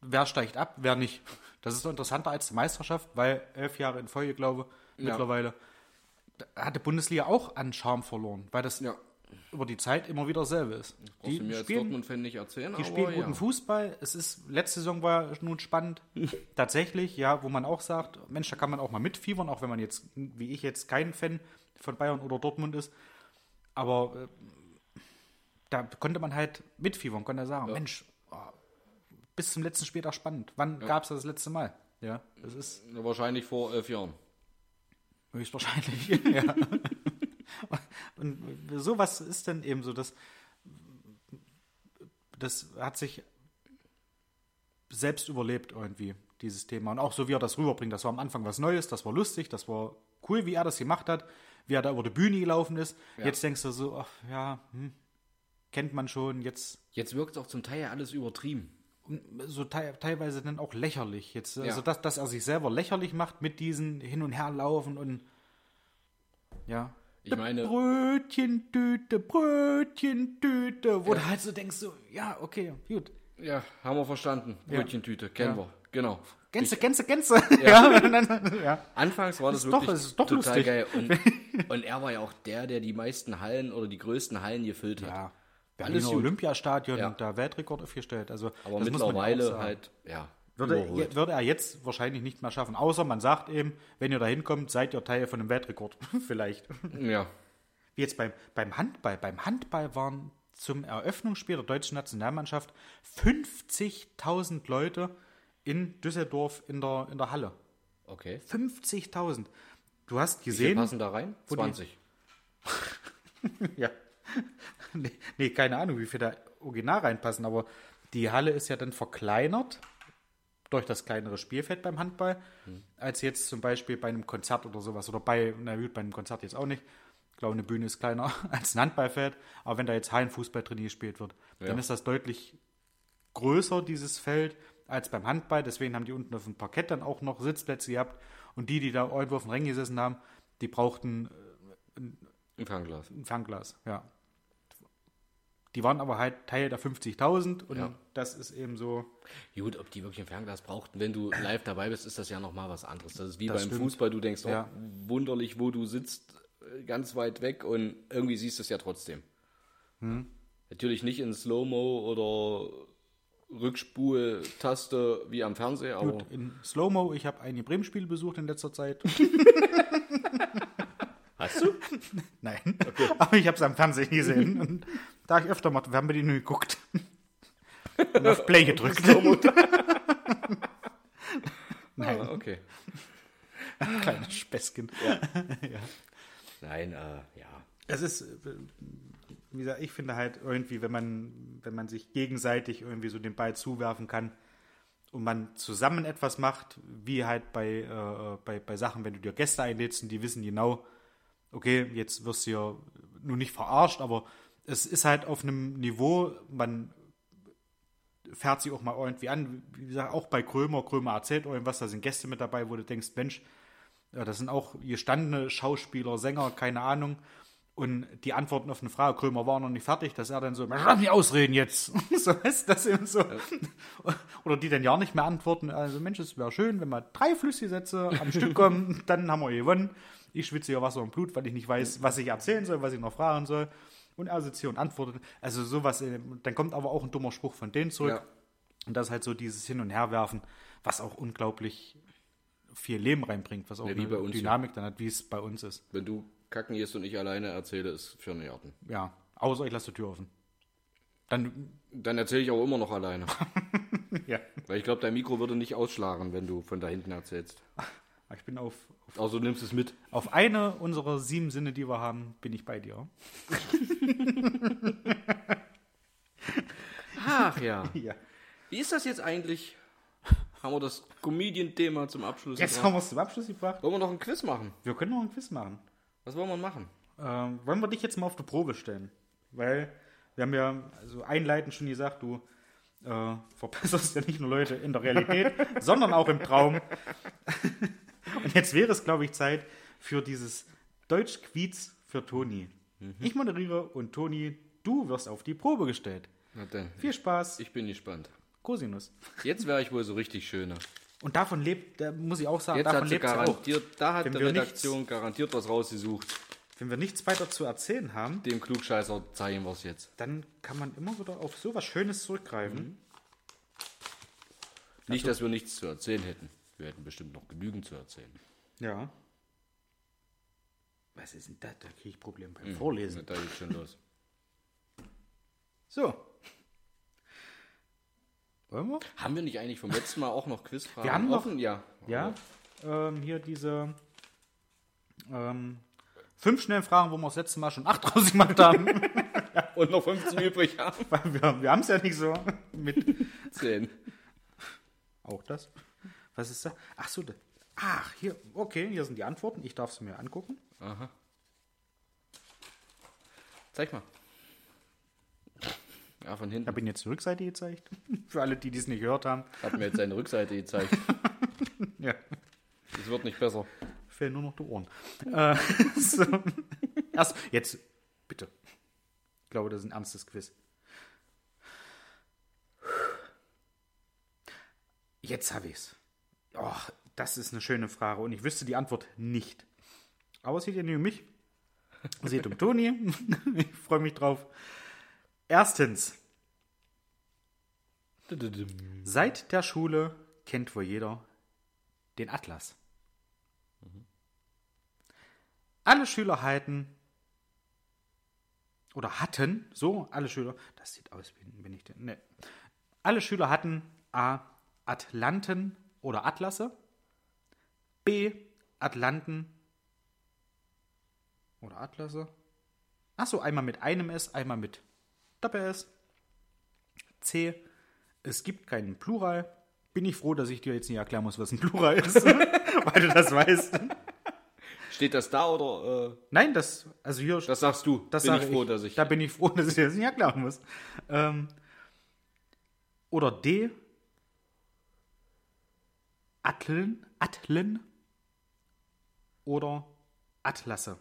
wer steigt ab, wer nicht. Das ist doch interessanter als die Meisterschaft, weil elf Jahre in Folge, glaube ich, Ja. mittlerweile, hat die Bundesliga auch an Charme verloren, weil das Ja. Über die Zeit immer wieder dasselbe ist. Brauchst du mir als Dortmund-Fan nicht erzählen, die spielen ja. guten Fußball. Es ist, letzte Saison war nun spannend. Tatsächlich, ja, wo man auch sagt, Mensch, da kann man auch mal mitfiebern, auch wenn man jetzt, wie ich jetzt, kein Fan von Bayern oder Dortmund ist. Aber äh, da konnte man halt mitfiebern, konnte sagen, Mensch, oh, bis zum letzten Spieltag spannend. Wann gab es das, das letzte Mal? Ja, das ist Ja, Wahrscheinlich vor elf Jahren. höchstwahrscheinlich. ja. Und sowas ist dann eben so, dass das hat sich selbst überlebt irgendwie, dieses Thema. Und auch so, wie er das rüberbringt. Das war am Anfang was Neues, das war lustig, das war cool, wie er das gemacht hat, wie er da über die Bühne gelaufen ist. Jetzt denkst du so, ach ja, hm, kennt man schon, jetzt Jetzt wirkt es auch zum Teil ja alles übertrieben. so te teilweise dann auch lächerlich. Jetzt, also Ja. dass, dass er sich selber lächerlich macht mit diesen Hin- und Herlaufen und ja. Ich meine- Brötchentüte, Brötchentüte, wo du halt so denkst, so, ja, okay, gut. Ja, haben wir verstanden. Brötchentüte, kennen Ja. wir. Genau. Gänse, Gänse, Gänse. Ja. ja. Anfangs war das doch- wirklich ist doch total lustig. geil. Und, und er war ja auch der, der die meisten Hallen oder die größten Hallen gefüllt hat. ja. Alles Berliner. Olympiastadion, Ja. da Weltrekord aufgestellt. Also, Aber das ja mittlerweile halt, ja, Würde, überholt. würde er jetzt wahrscheinlich nicht mehr schaffen. Außer man sagt eben, wenn ihr da hinkommt, seid ihr Teil von einem Weltrekord. Vielleicht. Ja. Wie jetzt beim, beim Handball. Beim Handball waren zum Eröffnungsspiel der deutschen Nationalmannschaft 50.000 Leute in Düsseldorf in der, in der Halle. Okay. 50.000. Du hast Wie gesehen. passen da rein? die- 20. Ja. nee, nee, keine Ahnung, wie viel da original reinpassen, aber die Halle ist ja dann verkleinert durch das kleinere Spielfeld beim Handball, als jetzt zum Beispiel bei einem Konzert oder sowas. Oder bei, na gut, bei einem Konzert jetzt auch nicht. Ich glaube, eine Bühne ist kleiner als ein Handballfeld. Aber wenn da jetzt Hallenfußball drin gespielt wird, dann Ja. ist das deutlich größer, dieses Feld, als beim Handball. Deswegen haben die unten auf dem Parkett dann auch noch Sitzplätze gehabt. Und die, die da irgendwo auf dem Ring gesessen haben, die brauchten Ein Fernglas. ein Fernglas, ja. Die waren aber halt Teil der 50.000 und Ja. das ist eben so. Gut, ob die wirklich ein Fernglas brauchten, wenn du live dabei bist, ist das ja nochmal was anderes. Das ist wie Das beim stimmt. Fußball, du denkst, oh, Ja. wunderlich, wo du sitzt, äh, ganz weit weg und irgendwie siehst du es ja trotzdem. Hm. Natürlich nicht in Slow-Mo oder Rückspul-Taste wie am Fernseher, aber Gut, in Slow-Mo, ich habe einige Bremen-Spiele besucht in letzter Zeit. du? Nein, aber ich habe es am Fernsehen gesehen. Und da ich öfter mal, wir haben wir die nur geguckt. Und auf Play gedrückt. Nein, Ah, okay. kleines Späßchen. Nein, äh, ja. Es ist, äh, wie gesagt, ich finde halt irgendwie, wenn man, wenn man sich gegenseitig irgendwie so den Ball zuwerfen kann und man zusammen etwas macht, wie halt bei, äh, bei, bei Sachen, wenn du dir Gäste einlädst und die wissen genau, okay, jetzt wirst du ja nur nicht verarscht, aber es ist halt auf einem Niveau, man fährt sich auch mal irgendwie an, wie gesagt, auch bei Krömer, Krömer erzählt irgendwas, da sind Gäste mit dabei, wo du denkst, Mensch, das sind auch gestandene Schauspieler, Sänger, keine Ahnung. Und die Antworten auf eine Frage, Krömer war noch nicht fertig, dass er dann so, darf nicht ausreden jetzt. so ist das eben so. Oder die dann ja nicht mehr antworten. Also Mensch, es wäre schön, wenn mal drei Flüssigsätze am Stück kommen, dann haben wir gewonnen. Ich schwitze ja Wasser und Blut, weil ich nicht weiß, was ich erzählen soll, was ich noch fragen soll. Und er sitzt hier und antwortet. Also sowas, äh, dann kommt aber auch ein dummer Spruch von denen zurück. Ja. Und das ist halt so dieses Hin- und Herwerfen, was auch unglaublich viel Leben reinbringt, was auch Ja, wie eine uns. Dynamik dann hat, wie es bei uns ist. Wenn du kacken gehst und ich alleine erzähle, ist für einen Garten. Ja, außer ich lasse die Tür offen. Dann, Dann erzähle ich auch immer noch alleine. ja, Weil ich glaube, dein Mikro würde nicht ausschlagen, wenn du von da hinten erzählst. Ich bin auf, auf, Also du nimmst es mit. auf eine unserer sieben Sinne, die wir haben, bin ich bei dir. Ach ja. Ja. Wie ist das jetzt eigentlich? Haben wir das Comedian-Thema zum Abschluss Jetzt gebracht? haben wir es zum Abschluss gebracht. Wollen wir noch ein Quiz machen? Wir können noch ein Quiz machen. Was wollen wir machen? Ähm, wollen wir dich jetzt mal auf die Probe stellen? Weil wir haben ja also einleitend schon gesagt, du äh, verbesserst ja nicht nur Leute in der Realität, sondern auch im Traum. Und jetzt wäre es, glaube ich, Zeit für dieses Deutsch-Quiz für Toni. Ich moderiere und Toni, du wirst auf die Probe gestellt. Na dann. Viel Spaß, Ich bin gespannt. Cosinus. Jetzt wäre ich wohl so richtig schöner. Und davon lebt, da muss ich auch sagen, Jetzt davon lebt sie auch. garantiert, da hat Wenn die Redaktion garantiert was rausgesucht. Wenn wir nichts weiter zu erzählen haben, Dem Klugscheißer zeigen wir es jetzt. dann kann man immer wieder auf so was Schönes zurückgreifen. Nicht, dass wir nichts zu erzählen hätten. Wir hätten bestimmt noch genügend zu erzählen. Ja. Was ist denn das? Da kriege ich Probleme beim Na, Vorlesen. Da geht's schon los. So. Wollen wir? Haben wir nicht eigentlich vom letzten Mal auch noch Quizfragen Wir haben noch- offen? Ja. Ja. Ähm, hier diese ähm, fünf schnellen Fragen, wo wir das letzte Mal schon acht draus gemacht haben. Und noch 15 übrig haben. Weil wir wir haben es ja nicht so mit. 10. Auch das. Was ist da? Ach so. da- Ach, hier. Okay, hier sind die Antworten. Ich darf sie mir angucken. Aha. Zeig mal. Ja, von Ich hinten. habe Ihnen jetzt die Rückseite gezeigt. Für alle, die dies nicht gehört haben. Hat mir jetzt seine Rückseite gezeigt. Ja. Es wird nicht besser. Fehlen nur noch die Ohren. äh, so. Erst, jetzt, bitte. Ich glaube, das ist ein ernstes Quiz. Jetzt habe ich's. Oh, das ist eine schöne Frage und ich wüsste die Antwort nicht. Aber es geht ja nicht um mich. Es geht um Toni. ich freue mich drauf. Erstens, seit der Schule kennt wohl jeder den Atlas. Alle Schüler halten oder hatten, so, alle Schüler, das sieht aus, wie bin ich denn? Ne. Alle Schüler hatten A. Atlanten oder Atlasse, B. Atlanten oder Atlasse. Achso, einmal mit einem S, einmal mit Doppel-S. C. Es gibt keinen Plural. Bin ich froh, dass ich dir jetzt nicht erklären muss, was ein Plural ist, weil du das weißt. Steht das da oder äh, Nein, das, also hier, das sagst du? das Bin sage ich froh, dass ich. Da bin ich froh, dass ich dir das nicht erklären muss. Ähm, oder D. Atlen, Atlen oder Atlasse.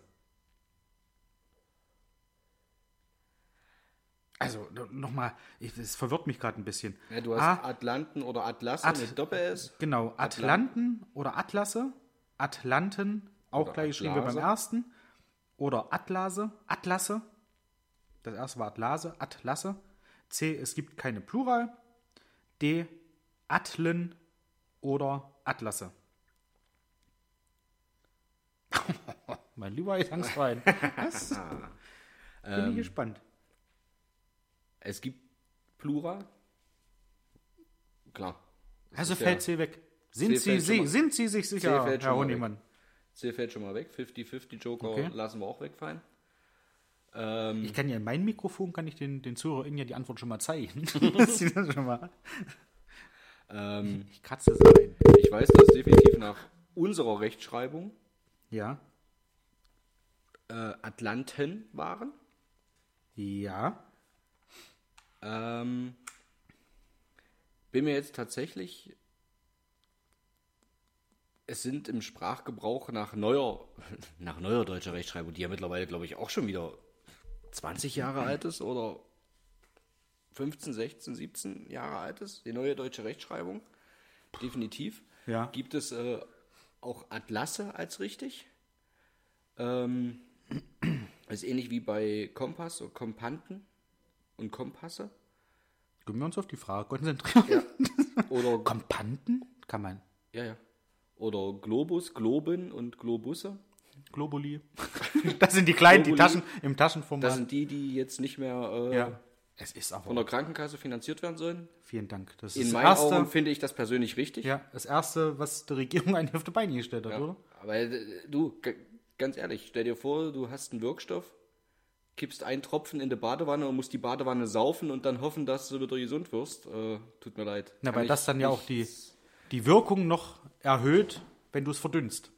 Also nochmal, es verwirrt mich gerade ein bisschen. ja, du hast A, Atlanten oder Atlasse At- mit Doppel-S. Genau, Atlanten oder Atlasse. Atlanten, auch Oder gleich geschrieben wie beim ersten. Oder Atlase, Atlasse. Das erste war Atlase, Atlasse. C, es gibt keine Plural. D, Atlen oder Atlasse. mein lieber Gesangsverein. Das bin ich gespannt. Es gibt Plural. Klar. Das Also fällt ja- C weg. Sind, C Sie, fällt mal- sind Sie sich sicher, fällt schon Herr Honigmann? C fällt schon mal weg. 50-50 Joker Okay. lassen wir auch wegfallen. Ähm, Ich kann ja in mein Mikrofon, kann ich den, den ZuhörerInnen ja die Antwort schon mal zeigen. Das schon mal. Ähm, es rein. ich weiß, dass definitiv nach unserer Rechtschreibung Ja. äh, Atlanten waren. Ja. Ähm, bin mir jetzt tatsächlich. Es sind im Sprachgebrauch nach neuer, nach neuer deutscher Rechtschreibung, die ja mittlerweile, glaube ich, auch schon wieder 20 Jahre alt ist oder 15, 16, 17 Jahre alt ist, die neue deutsche Rechtschreibung. Definitiv. Ja. Gibt es äh, auch Atlasse als richtig? Ähm, ist ähnlich wie bei Kompass oder Kompanten und Kompasse. Können wir uns auf die Frage konzentrieren? Oder, Kompanten? Kann man. ja, ja. Oder Globus, Globen und Globusse. Globuli. Das sind die kleinen, die Globuli. Taschen im Taschenformat. Das sind die, die jetzt nicht mehr äh, ja. Es ist aber. von der Krankenkasse finanziert werden sollen. Vielen Dank. Das In meinen erste, Augen finde ich das persönlich richtig. ja, das erste, was die Regierung eigentlich auf die Beine gestellt hat, Ja. oder? Aber äh, du, ganz ehrlich, stell dir vor, du hast einen Wirkstoff, kippst einen Tropfen in die Badewanne und musst die Badewanne saufen und dann hoffen, dass du wieder gesund wirst. Äh, tut mir leid. Na, Kann weil das dann ja auch die, die Wirkung noch erhöht, wenn du es verdünnst.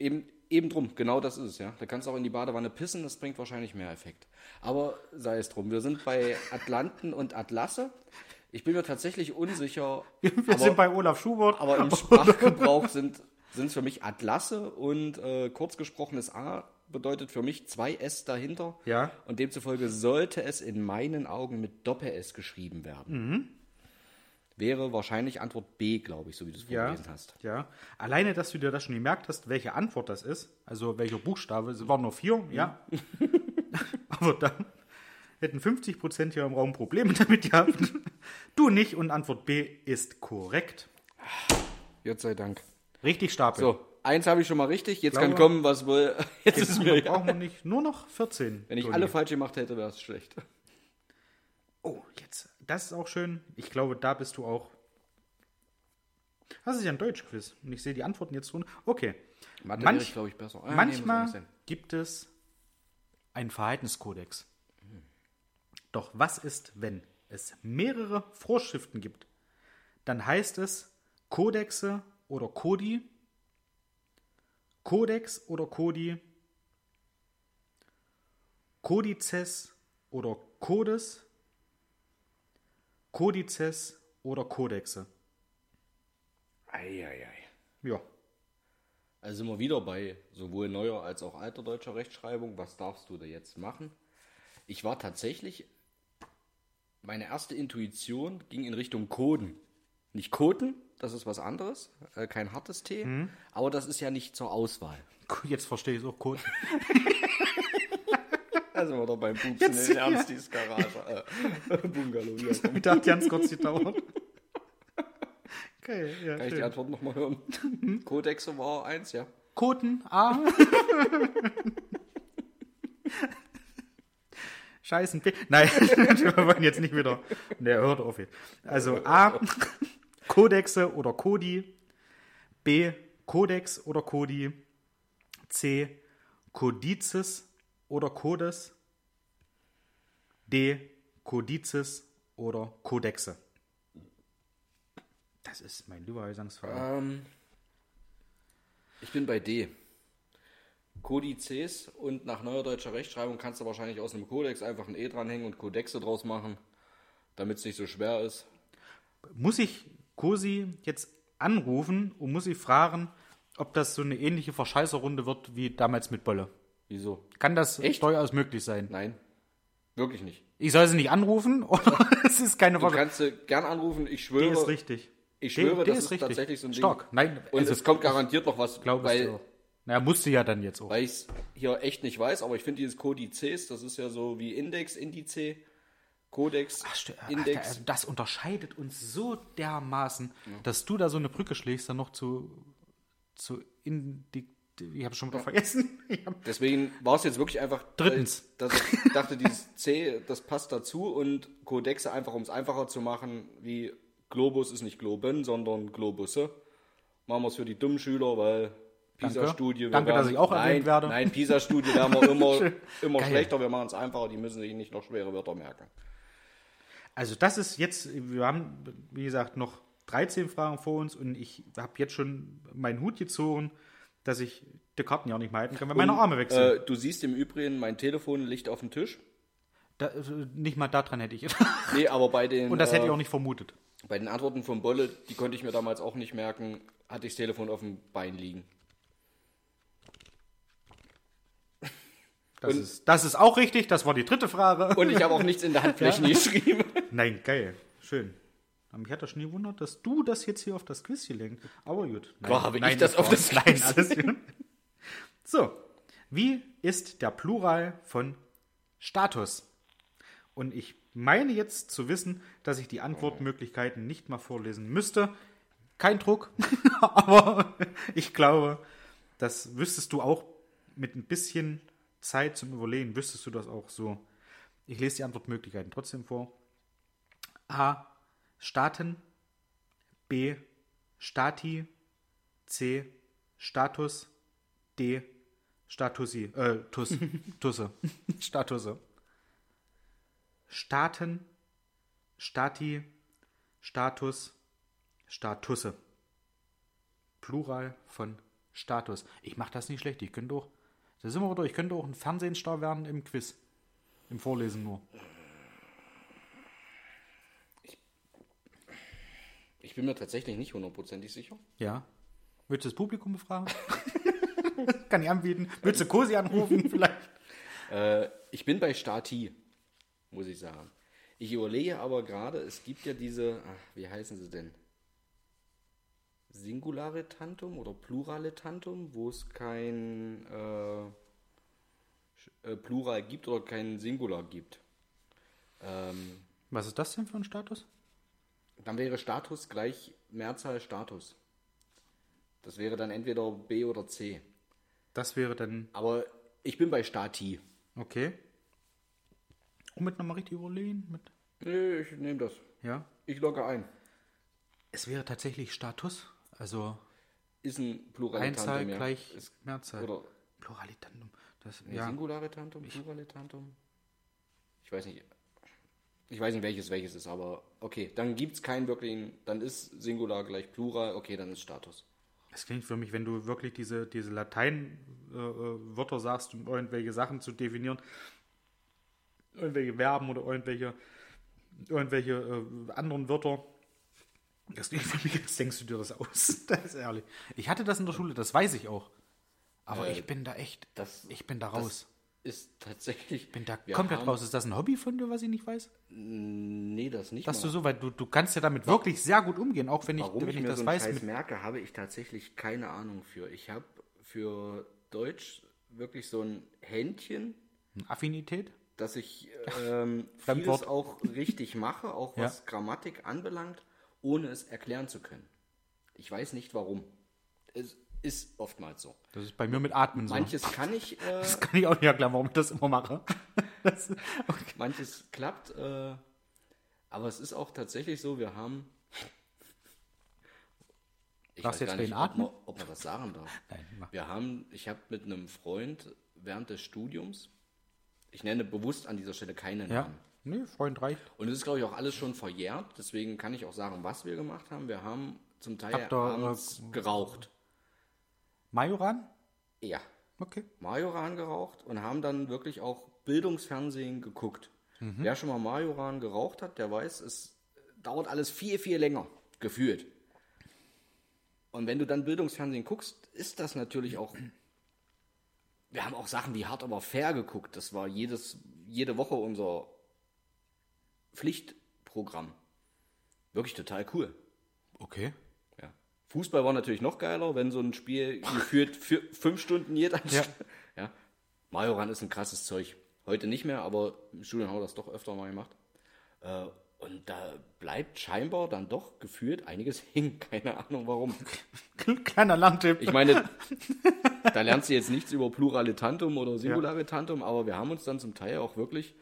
Eben, eben drum, genau das ist es, ja. Da kannst du auch in die Badewanne pissen, das bringt wahrscheinlich mehr Effekt. Aber sei es drum. Wir sind bei Atlanten und Atlasse. Ich bin mir tatsächlich unsicher. Wir aber, sind bei Olaf Schubert. aber im Sprachgebrauch sind es für mich Atlasse und äh, kurz gesprochenes A bedeutet für mich zwei S dahinter. Ja. Und demzufolge sollte es in meinen Augen mit Doppel-S geschrieben werden. Mhm. Wäre wahrscheinlich Antwort B, glaube ich, so wie du es Ja, vorgelesen hast. ja. Alleine, dass du dir das schon gemerkt hast, welche Antwort das ist, also welcher Buchstabe, es waren nur vier, ja. Aber dann hätten 50% hier im Raum Probleme damit gehabt. Du nicht und Antwort B ist korrekt. Gott sei Dank. Richtig Stapel. So, eins habe ich schon mal richtig. Jetzt Glaube- kann kommen, was wohl. Jetzt ist Jetzt es mir egal. brauchen wir nicht nur noch 14. Wenn ich Toni. alle falsch gemacht hätte, wäre es schlecht. Oh, jetzt. Das ist auch schön. Ich glaube, da bist du auch. Das ist ja ein Deutschquiz. Und ich sehe die Antworten jetzt drunter. Okay. Mathe Manch- glaube ich, besser. Ah, nee, Manchmal sein. gibt es einen Verhaltenskodex. Doch was ist, wenn es mehrere Vorschriften gibt? Dann heißt es Kodexe oder Kodi, Kodex oder Kodi, Kodizes oder Codes, Kodizes oder Kodexe. Eieiei. Ja. Also sind wir wieder bei sowohl neuer als auch alter deutscher Rechtschreibung. Was darfst du da jetzt machen? Ich war tatsächlich, meine erste Intuition ging in Richtung Coden. Nicht Koten, das ist was anderes, äh, kein hartes T, Mhm. aber das ist ja nicht zur Auswahl. Jetzt verstehe ich es auch Code. Da sind wir doch beim Pupsen Jetzt- in Ernstis Garage. Äh, Bungalow. Wie auch immer. Da hat ganz kurz gedauert. Okay, ja. Kann ich die schön. Antwort nochmal hören? Codexe war eins, ja. Koten A. Scheißen B. Nein, wir wollen jetzt nicht wieder. Ne, hört auf jetzt. Also A. Kodexe oder Kodi. B. Kodex oder Kodi. C. Kodizes oder Codes. D. Kodizes oder Kodexe. Das ist mein lieber. Ähm, ich bin bei D. Kodizes und nach neuer deutscher Rechtschreibung kannst du wahrscheinlich aus einem Kodex einfach ein E dranhängen und Kodexe draus machen, damit es nicht so schwer ist. Muss ich Cosi jetzt anrufen und muss ich fragen, ob das so eine ähnliche Verscheißerrunde wird wie damals mit Bolle? Wieso? Kann das Echt? durchaus möglich sein? Nein. Wirklich nicht. Ich soll sie nicht anrufen oder es ist keine Du Frage. kannst sie gern anrufen, ich Die schwöre. ist richtig. Ich Die- schwöre, die das ist, richtig. tatsächlich so ein Ding. Stark. Nein, Und also es kommt garantiert noch was, glaube weil, ich auch. Naja, musste ja dann jetzt auch. weil ich es hier echt nicht weiß, aber ich finde dieses Kodizes, das ist ja so wie Index, Indice, st- Index. Alter, also das unterscheidet uns so dermaßen, dass du da so eine Brücke schlägst, dann noch zu, zu Indi ich habe schon wieder vergessen. Ich hab, Deswegen war es jetzt wirklich einfach. Drittens. Dass ich dachte, dieses C, das passt dazu und Codexe einfach, um es einfacher zu machen, wie Globus ist nicht Globen, sondern Globusse. Machen wir es für die dummen Schüler, weil PISA-Studie. Danke, dass werden- ich auch nein, erwähnt werde. Nein, PISA-Studie werden wir immer, immer Geil. schlechter. Wir machen es einfacher. Die müssen sich nicht noch schwere Wörter merken. Also das ist jetzt, wir haben, wie gesagt, noch 13 Fragen vor uns und ich habe jetzt schon meinen Hut gezogen, dass ich die Karten ja nicht mehr halten kann, weil meine Arme weg sind. Äh, du siehst im Übrigen, mein Telefon liegt auf dem Tisch. Da, äh, nicht mal daran hätte ich. Nee, aber bei den, und das hätte ich äh, auch nicht vermutet. bei den Antworten von Bolle, die konnte ich mir damals auch nicht merken, hatte ich das Telefon auf dem Bein liegen. Das ist, das ist auch richtig, das war die dritte Frage. Und ich habe auch nichts in der Handfläche geschrieben. Nein, geil, schön. Mich hat das schon gewundert, dass du das jetzt hier auf das Quiz gelenkt. Aber gut. Nein, Klar habe ich nein, das auf das Nein, Quiz. alles. So, wie ist der Plural von Status? Und ich meine jetzt zu wissen, dass ich die Antwortmöglichkeiten nicht mal vorlesen müsste. Kein Druck, aber ich glaube, das wüsstest du auch mit ein bisschen Zeit zum Überlegen, wüsstest du das auch so. Ich lese die Antwortmöglichkeiten trotzdem vor. A. Staaten. B. Stati. C. Status. D. Statusi. Äh, Tus. Tusse. Statusse. Staaten. Stati. Status. Statusse. Plural von Status. Ich mache das nicht schlecht. Ich könnte auch. Da sind wir wieder. Ich könnte auch ein Fernsehstar werden im Quiz. Im Vorlesen nur. Ich bin mir tatsächlich nicht hundertprozentig sicher. Ja. Willst du das Publikum befragen? Kann ich anbieten. Willst du Cosi anrufen vielleicht? Äh, ich bin bei Stati, muss ich sagen. Ich überlege aber gerade, es gibt ja diese, ach, wie heißen sie denn? Singulare Tantum oder Plurale Tantum, wo es kein äh, äh, Plural gibt oder kein Singular gibt. Ähm, Was ist das denn für ein Status? Dann wäre Status gleich Mehrzahl Status. Das wäre dann entweder B oder C. Das wäre dann. Aber ich bin bei Stati. Okay. Und mit nochmal richtig überlegen? Mit, Nee, ich nehme das. ja. Ich logge ein. Es wäre tatsächlich Status. Also Ist ein Pluralitantum, Einzahl ja. gleich Ist, Mehrzahl. oder Pluralitantum. Das, nee, ja. Singulare Tantum, Plurale Tantum? Ich weiß nicht. Ich weiß nicht, welches welches ist, aber okay, dann gibt es keinen wirklichen, dann ist Singular gleich Plural, okay, dann ist Status. Das klingt für mich, wenn du wirklich diese, diese Latein-Wörter sagst, um irgendwelche Sachen zu definieren, irgendwelche Verben oder irgendwelche, irgendwelche äh, anderen Wörter. Das klingt für mich, als denkst du dir das aus. Das ist ehrlich. Ich hatte das in der Schule, das weiß ich auch. Aber Äh, ich bin da echt, das- ich bin da raus. Ist tatsächlich. Ich bin da komplett haben- raus. Ist das ein Hobby von dir, was ich nicht weiß? Nee, das nicht. Dass mal. du so, weil du, du kannst ja damit wirklich sehr gut umgehen, auch wenn ich, Warum wenn ich, ich mir das so weiß. Scheiß Mit, merke, habe ich tatsächlich keine Ahnung für. Ich habe für Deutsch wirklich so ein Händchen, Affinität? dass ich ähm, vieles auch richtig mache, auch Ja. was Grammatik anbelangt, ohne es erklären zu können. Ich weiß nicht warum. Es ist oftmals so. Das ist bei mir mit Atmen so. Manches kann ich, äh, Das kann ich auch nicht erklären, warum ich das immer mache. Das, okay. manches klappt, äh, aber es ist auch tatsächlich so, wir haben. Ich Darfst weiß jetzt gar nicht, ob atmen? man, ob man das sagen darf. Nein. Wir haben, ich habe mit einem Freund während des Studiums, ich nenne bewusst an dieser Stelle keine Ja. Namen. Nee, Freund reicht. Und es ist, glaube ich, auch alles schon verjährt, deswegen kann ich auch sagen, was wir gemacht haben. Wir haben zum Teil Habt abends äh, geraucht. Majoran? Ja, Okay. Majoran geraucht und haben dann wirklich auch Bildungsfernsehen geguckt. Mhm. Wer schon mal Majoran geraucht hat, der weiß, es dauert alles viel, viel länger, gefühlt. Und wenn du dann Bildungsfernsehen guckst, ist das natürlich auch. Wir haben auch Sachen wie hart aber fair geguckt. Das war jedes, jede Woche unser Pflichtprogramm. Wirklich total cool. Okay. Ja. Fußball war natürlich noch geiler, wenn so ein Spiel geführt für fünf Stunden jeder. Ja. ja. Majoran ist ein krasses Zeug. Heute nicht mehr, aber im Studium haben wir das doch öfter mal gemacht. Äh, und da bleibt scheinbar dann doch gefühlt einiges hängen. Keine Ahnung warum. Kleiner Landtipp. Ich meine, da lernst du jetzt nichts über Plurale Tantum oder Singulare Tantum, aber wir haben uns dann zum Teil auch wirklich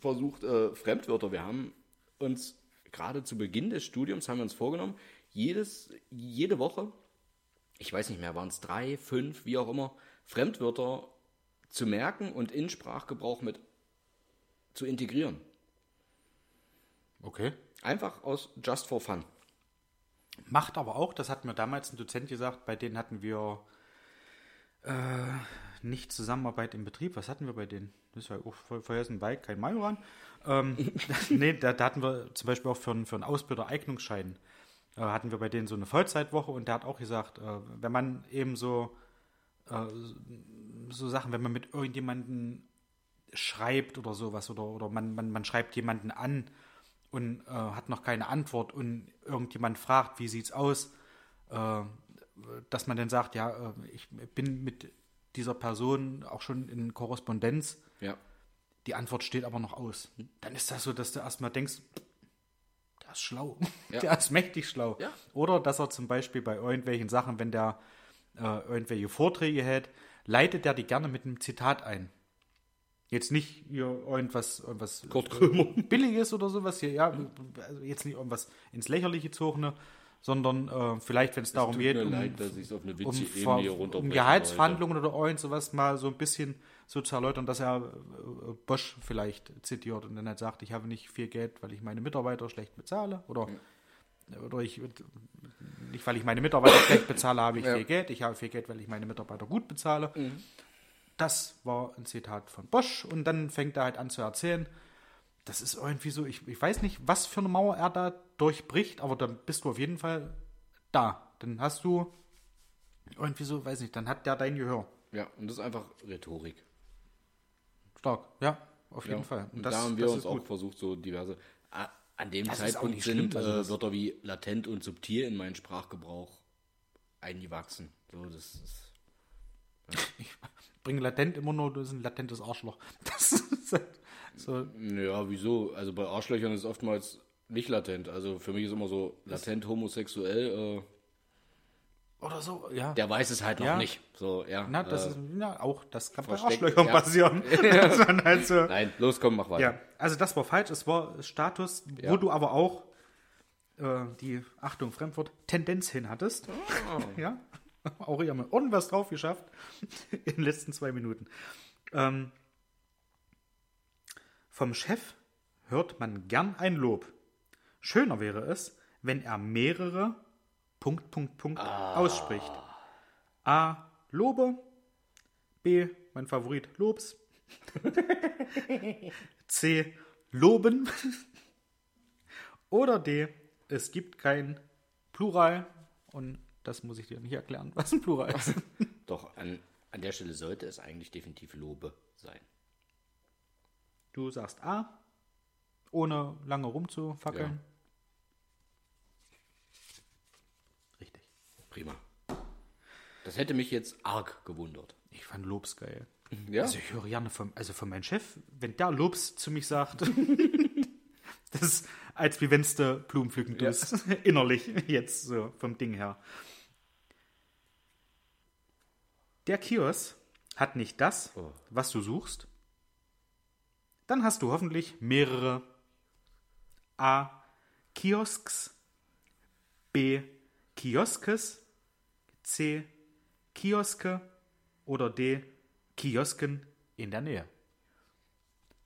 versucht, äh, Fremdwörter. Wir haben uns gerade zu Beginn des Studiums haben wir uns vorgenommen, jedes, jede Woche ich weiß nicht mehr, waren es drei, fünf, wie auch immer, Fremdwörter zu merken und in Sprachgebrauch mit zu integrieren. Okay. Einfach aus Just for Fun. Macht aber auch, das hat mir damals ein Dozent gesagt, bei denen hatten wir äh, nicht Zusammenarbeit im Betrieb. Was hatten wir bei denen? Das war auch vorher ein Bike, kein Majoran. Ähm, nee, da, da, hatten wir zum Beispiel auch für, einen, für einen Ausbilder Eignungsschein, hatten wir bei denen so eine Vollzeitwoche und der hat auch gesagt, äh, wenn man eben so, äh, so Sachen, wenn man mit irgendjemandem schreibt oder sowas oder, oder man, man, man schreibt jemanden an und äh, hat noch keine Antwort und irgendjemand fragt, wie sieht's aus, äh, dass man dann sagt, ja, äh, ich bin mit dieser Person auch schon in Korrespondenz. Ja. Die Antwort steht aber noch aus. Dann ist das so, dass du erstmal denkst, der ist schlau. Ja. Der ist mächtig schlau. Ja. Oder dass er zum Beispiel bei irgendwelchen Sachen, wenn der äh, irgendwelche Vorträge hält, leitet er die gerne mit einem Zitat ein. Jetzt nicht hier irgendwas, irgendwas Kurt Krömer. Billiges oder sowas hier, ja, also jetzt nicht irgendwas ins Lächerliche gezogene, sondern äh, vielleicht, wenn es darum geht, um, leid, um, um Gehaltsverhandlungen oder irgend sowas mal so ein bisschen so zu erläutern, dass er äh, Bosch vielleicht zitiert und dann halt sagt, ich habe nicht viel Geld, weil ich meine Mitarbeiter schlecht bezahle oder, oder ich nicht, weil ich meine Mitarbeiter schlecht bezahle, habe ich Ja. viel Geld, ich habe viel Geld, weil ich meine Mitarbeiter gut bezahle. Mhm. Das war ein Zitat von Bosch und dann fängt er halt an zu erzählen, das ist irgendwie so, ich, ich weiß nicht, was für eine Mauer er da durchbricht, aber dann bist du auf jeden Fall da. Dann hast du irgendwie so, weiß nicht, dann hat der dein Gehör. Ja, und das ist einfach Rhetorik. Stark, ja, auf jeden Ja. Fall. Und da haben wir das uns auch gut. versucht, so diverse. An dem Das Zeitpunkt nicht sind schlimm, also äh, das- Wörter wie latent und subtil in meinen Sprachgebrauch eingewachsen. So, das ist. Ich bringe latent immer nur, das ist ein latentes Arschloch. Das ist halt so, Ja, wieso? Also bei Arschlöchern ist es oftmals nicht latent. Also für mich ist immer so latent homosexuell. Äh, oder so, ja. der weiß es halt noch Ja. nicht. So, ja. Na, das äh, ist, ja, auch, das kann bei Arschlöchern ja. passieren. Halt so, Nein, los, komm, mach weiter. Ja, also das war falsch. Es war Status, wo du aber auch äh, die, Achtung, Fremdwort, Tendenz hin hattest. Ah. ja, auch hier mal ordentlich was drauf geschafft in den letzten zwei Minuten. Ähm, vom Chef hört man gern ein Lob. Schöner wäre es, wenn er mehrere Punkt, Punkt, Punkt ausspricht. A. Lobe. B. Mein Favorit, Lobs. C. Loben. Oder D. Es gibt kein Plural. Und das muss ich dir nicht erklären, was ein Plural ist. Doch, an, an der Stelle sollte es eigentlich definitiv Lobe sein. Du sagst A, ohne lange rumzufackeln. Richtig. Prima. Das hätte mich jetzt arg gewundert. Ich fand Lobs geil. Ja? Also ich höre gerne vom, also von meinem Chef, wenn der Lobs zu mich sagt, das ist, als wie wenn du Blumen pflücken Ja. tust. Innerlich, jetzt so vom Ding her. Der Kiosk hat nicht das, Oh. was du suchst. Dann hast du hoffentlich mehrere A. Kiosks, B. Kioskes, C. Kioske oder D. Kiosken in der Nähe.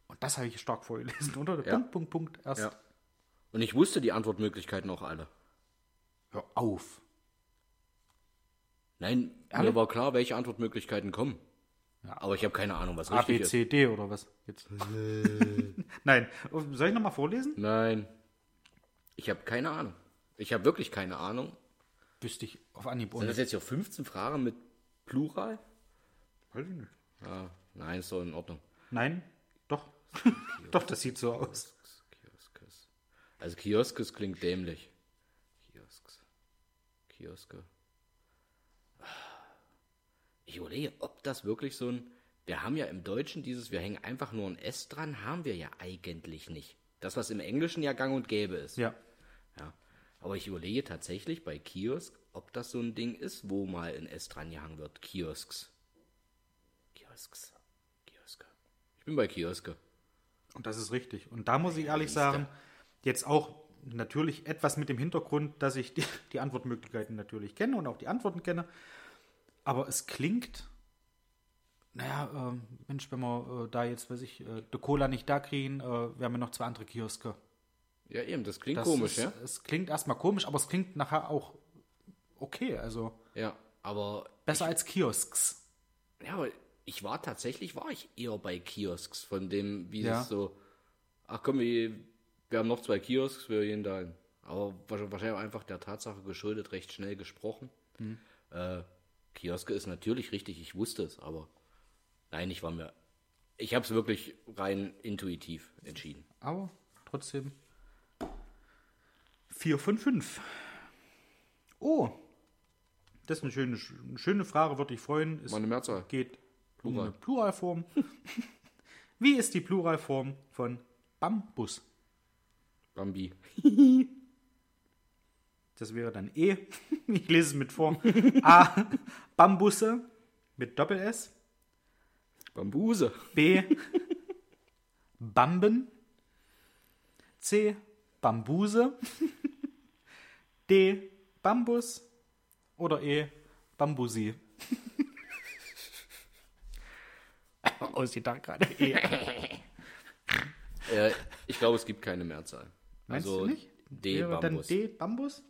Und das habe ich stark vorgelesen, oder? Ja. Punkt, Punkt, Punkt. Erst. Ja. Und ich wusste die Antwortmöglichkeiten auch alle. Hör auf. Nein, Alle? mir war klar, welche Antwortmöglichkeiten kommen. Ja. Aber ich habe keine Ahnung, was A, richtig B. C, D oder was? Jetzt. Nein. Soll ich nochmal vorlesen? Nein. Ich habe keine Ahnung. Ich habe wirklich keine Ahnung. Wüsste ich auf Anhieb Sind das jetzt hier 15 Fragen mit Plural? Weiß ich nicht. Ja, nein, ist doch in Ordnung. Nein, doch. doch, das sieht so aus. Kioskes. Also Kioskes klingt dämlich. Kiosks. Kioske. Ich überlege, ob das wirklich so ein. Wir haben ja im Deutschen dieses, wir hängen einfach nur ein S dran, haben wir ja eigentlich nicht. Das, was im Englischen ja gang und gäbe ist. Ja. Ja. Aber ich überlege tatsächlich bei Kiosk, ob das so ein Ding ist, wo mal ein S dran gehangen wird. Kiosks. Kiosks. Kioske. Ich bin bei Kioske. Und das ist richtig. Und da muss ich ehrlich sagen, jetzt auch natürlich etwas mit dem Hintergrund, dass ich die, die Antwortmöglichkeiten natürlich kenne und auch die Antworten kenne. Aber es klingt, naja, äh, Mensch, wenn wir äh, da jetzt, weiß ich, äh, der Cola nicht da kriegen, äh, wir haben ja noch zwei andere Kioske. Ja, eben, das klingt Das komisch, ist, ja? Es klingt erstmal komisch, aber es klingt nachher auch okay, also Ja, aber besser als Kiosks. Ja, aber ich war tatsächlich, war ich eher bei Kiosks, von dem, wie Ja. es so, ach komm, wir, wir haben noch zwei Kiosks, wir gehen da hin. Aber wahrscheinlich auch einfach der Tatsache geschuldet, recht schnell gesprochen. Hm. Äh, Kioske ist natürlich richtig, ich wusste es, aber nein, ich war mir, ich habe es wirklich rein intuitiv entschieden. Aber trotzdem 4 von 5. Oh, das ist eine schöne, eine schöne Frage, würde ich freuen. Es Mal eine Mehrzahl. geht um Plural. eine Pluralform. Wie ist die Pluralform von Bambus? Bambi. Das wäre dann E. Ich lese es mit vor. A. Bambusse mit Doppel-S. Bambuse. B. Bamben. C. Bambuse. D. Bambus. Oder E. Bambusi. Aus die Tag gerade. E. Äh, ich glaube, es gibt keine Mehrzahl. Meinst also du nicht? D, Wäre dann Bambus. D. Bambus?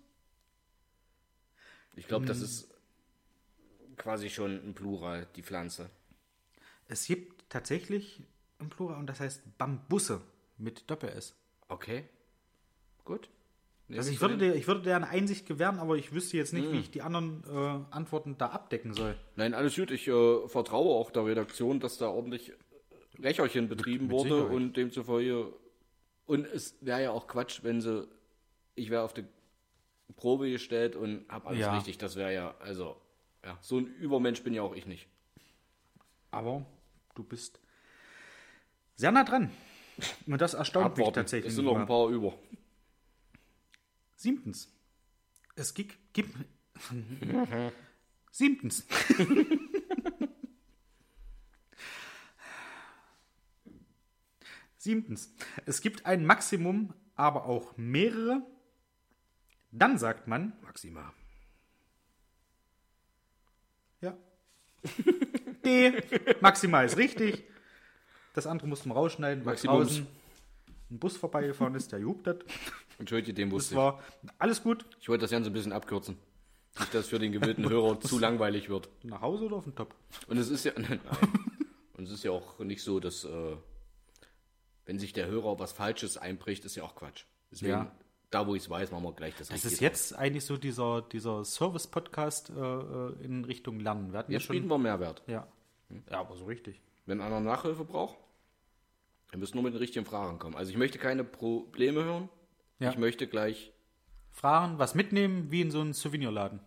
Ich glaube, Hm. das ist quasi schon ein Plural, die Pflanze. Es gibt tatsächlich im Plural und das heißt Bambusse mit Doppel-S. Okay. Gut. Nee, Also ich würde, dir, ich würde dir eine Einsicht gewähren, aber ich wüsste jetzt nicht, wie ich die anderen äh, Antworten da abdecken soll. Nein, alles gut. Ich äh, vertraue auch der Redaktion, dass da ordentlich Rächerchen betrieben mit wurde Sicherheit. und demzufolge. Und es wäre ja auch Quatsch, wenn sie. Ich wäre auf die Probe gestellt und habe alles Ja. richtig. Das wäre ja, also, ja, so ein Übermensch bin ja auch ich nicht. Aber du bist sehr nah dran. Und das erstaunt mich Abwarten. tatsächlich. Es sind noch ein paar über. Siebtens. Es gibt. gibt Siebtens. Siebtens. Es gibt ein Maximum, aber auch mehrere. Dann sagt man, Maxima. ja. D. Maximal ist richtig. Das andere mussten wir rausschneiden, weil draußen ein Bus vorbeigefahren ist, der gehupt hat. Entschuldige, den Das wusste ich. war alles gut. Ich wollte das Ganze ein bisschen abkürzen. Nicht, dass für den gewillten Hörer zu langweilig wird. Nach Hause oder auf den Top? Und es ist ja, nein, und es ist ja auch nicht so, dass äh, wenn sich der Hörer was Falsches einbricht, ist ja auch Quatsch. Deswegen, Ja. da wo ich es weiß, machen wir gleich das Das ist jetzt eigentlich so dieser, dieser Service-Podcast äh, äh, in Richtung Lernen. Wir hatten Jetzt ja bieten schon. wir Mehrwert. Ja. ja, aber so richtig. Wenn einer Nachhilfe braucht, wir müssen nur mit den richtigen Fragen kommen. Also ich möchte keine Probleme hören. Ja. Ich möchte gleich. Fragen, was mitnehmen, wie in so einen Souvenirladen.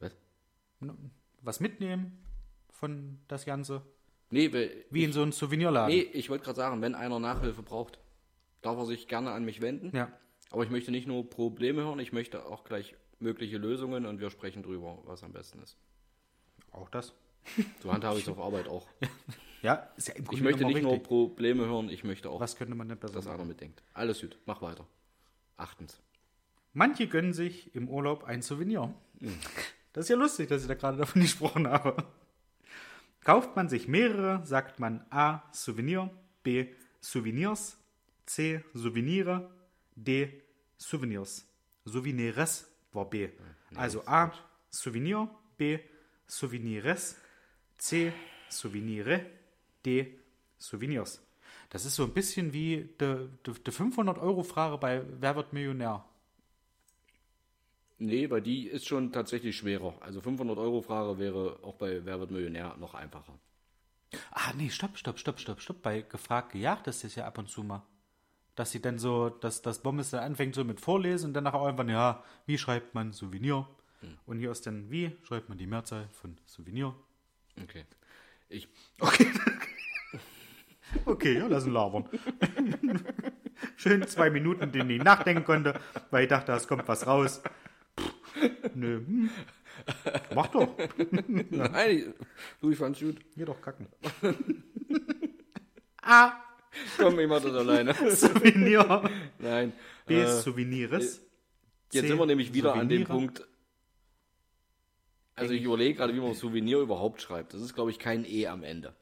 Was? Was mitnehmen von das Ganze, Nee, weil- wie in so einen Souvenirladen. nee ich wollte gerade sagen, wenn einer Nachhilfe braucht, darf er sich gerne an mich wenden. Ja. Aber ich möchte nicht nur Probleme hören, ich möchte auch gleich mögliche Lösungen und wir sprechen drüber, was am besten ist. Auch das. So handhabe ich es auf Arbeit auch. Ja, ist ja im Ich Grunde möchte genommen nicht nur richtig. Probleme hören, ich möchte auch, Was könnte man denn besser dass machen? einer mitdenkt. Alles gut, mach weiter. Achtens. Manche gönnen sich im Urlaub ein Souvenir. Das ist ja lustig, dass ich da gerade davon gesprochen habe. Kauft man sich mehrere, sagt man A. Souvenir, B. Souvenirs, C. Souvenire, D. Souvenirs. Souvenirs war B. also A. Souvenir, B. Souvenirs, C. Souvenire, D. Souvenirs. Das ist so ein bisschen wie die, die, die 500-Euro-Frage bei Wer wird Millionär? Nee, weil die ist schon tatsächlich schwerer. Also 500 Euro Frage wäre auch bei Wer wird Millionär noch einfacher. Ah, nee, stopp, stopp, stopp, stopp, stopp. Bei gefragt, gejagt ist das ja ab und zu mal. Dass sie dann so, dass das Bommes dann anfängt so mit Vorlesen und dann nachher irgendwann, ja, wie schreibt man Souvenir? Und hier ist dann, wie schreibt man die Mehrzahl von Souvenir? Okay. Ich, Okay. Okay, ja, lass ihn labern. Schön zwei Minuten, in denen ich nachdenken konnte, weil ich dachte, es kommt was raus. Pff, Nö, hm. Mach doch. nein, du, ich fand's gut. Geh doch kacken. A. Komm, ich mach das alleine. Souvenir. Nein. B Äh, ist Souvenirs. Jetzt C, sind wir nämlich wieder an dem Souvenire. Punkt. Also ich überlege gerade, wie man Souvenir überhaupt schreibt. Das ist, glaube ich, kein E am Ende.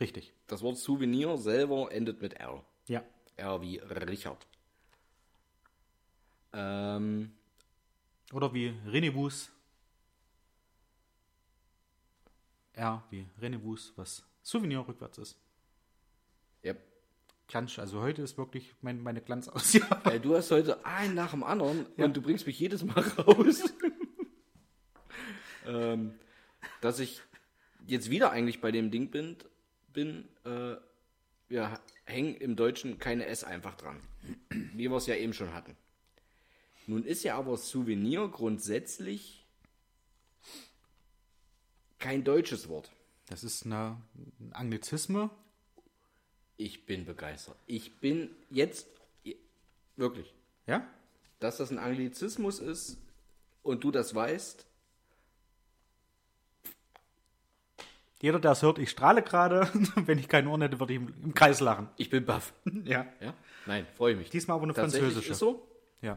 Richtig. Das Wort Souvenir selber endet mit R. Ja. R wie Richard. Ähm, Oder wie Renebus. R wie Renebus, was Souvenir rückwärts ist. ja. Glanz, also heute ist wirklich mein, meine Glanzausgabe. Ey, du hast heute einen nach dem anderen und du bringst mich jedes Mal raus. ähm, dass ich jetzt wieder eigentlich bei dem Ding bin, bin äh, wir hängen im Deutschen keine S einfach dran. Wie wir es ja eben schon hatten. Nun ist ja aber Souvenir grundsätzlich kein deutsches Wort. Das ist eine, ein Anglizisme. Ich bin begeistert. Ich bin jetzt wirklich, Ja? dass das ein Anglizismus ist und du das weißt, Jeder, der es hört, ich strahle gerade. Wenn ich keine Ohren hätte, würde ich im, im Kreis lachen. ich bin baff. Ja. Ja? Nein, freue ich mich. Diesmal aber eine französische. Ist so? Ja.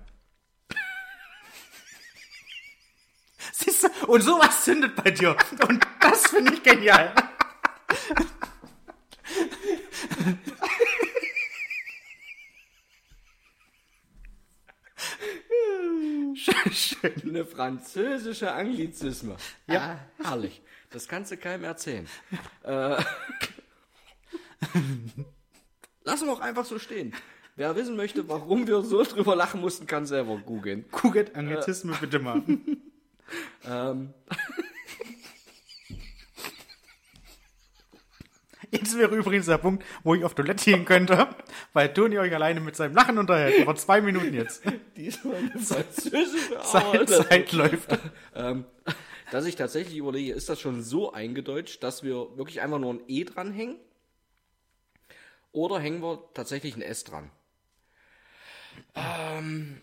Siehst du, und sowas zündet bei dir. Und das finde ich genial. Schön. Eine französische Anglizisme. Ja. Ah, herrlich. Das kannst du keinem erzählen. äh, Lassen wir auch einfach so stehen. Wer wissen möchte, warum wir so drüber lachen mussten, kann selber googeln. Kuget Anglizisme bitte mal. Ähm, Jetzt wäre übrigens der Punkt, wo ich auf Toilette gehen könnte, weil Toni euch alleine mit seinem Lachen unterhält. Vor zwei Minuten jetzt. diesmal eine französische Zeit. Zeit läuft. ähm, dass ich tatsächlich überlege, ist das schon so eingedeutscht, dass wir wirklich einfach nur ein E dranhängen? Oder hängen wir tatsächlich ein S dran? Ähm,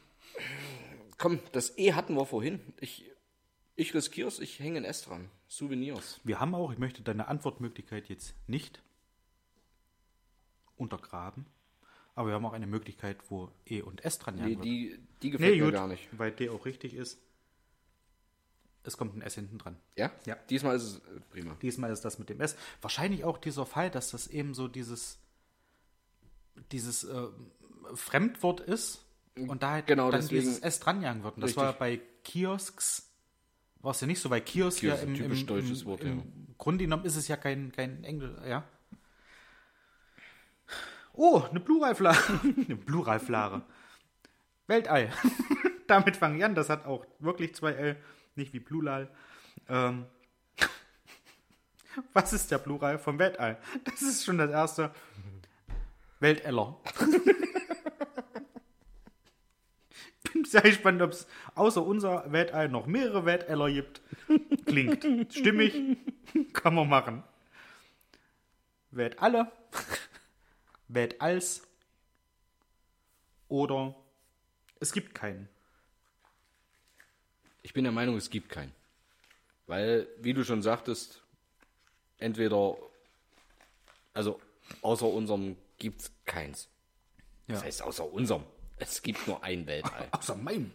komm, das E hatten wir vorhin. Ich, ich riskiere es, ich hänge ein S dran. Souvenirs. Wir haben auch, ich möchte deine Antwortmöglichkeit jetzt nicht untergraben, aber wir haben auch eine Möglichkeit, wo E und S dran Nee, die, die gefällt Nee, mir gut, gar nicht. weil D auch richtig ist. Es kommt ein S hinten dran. Ja? Ja. Diesmal ist es äh, prima. Diesmal ist das mit dem S. Wahrscheinlich auch dieser Fall, dass das eben so dieses, dieses äh, Fremdwort ist und da halt Genau, dann deswegen- dieses S dranjagen wird. Und das Richtig. war bei Kiosks, war es ja nicht so, weil Kiosk, Kiosk ja im, ein typisch im, deutsches im, Wort, im ja. Grunde genommen ist es ja kein, kein Englisch, ja. Oh, eine Pluralflare. eine Pluralflare. Weltall. Damit fange ich an. Das hat auch wirklich zwei L, nicht wie Plural. Ähm, was ist der Plural vom Weltall? Das ist schon das erste. Welteller. Bin sehr gespannt, ob es außer unser Weltall noch mehrere Welteller gibt. Klingt stimmig. Kann man machen. Weltalle. Weltalls. Oder es gibt keinen. Ich bin der Meinung, es gibt keinen. Weil, wie du schon sagtest, entweder, also außer unserem gibt es keins. Ja. Das heißt, außer unserem. Es gibt nur ein Weltall. Außer meinem.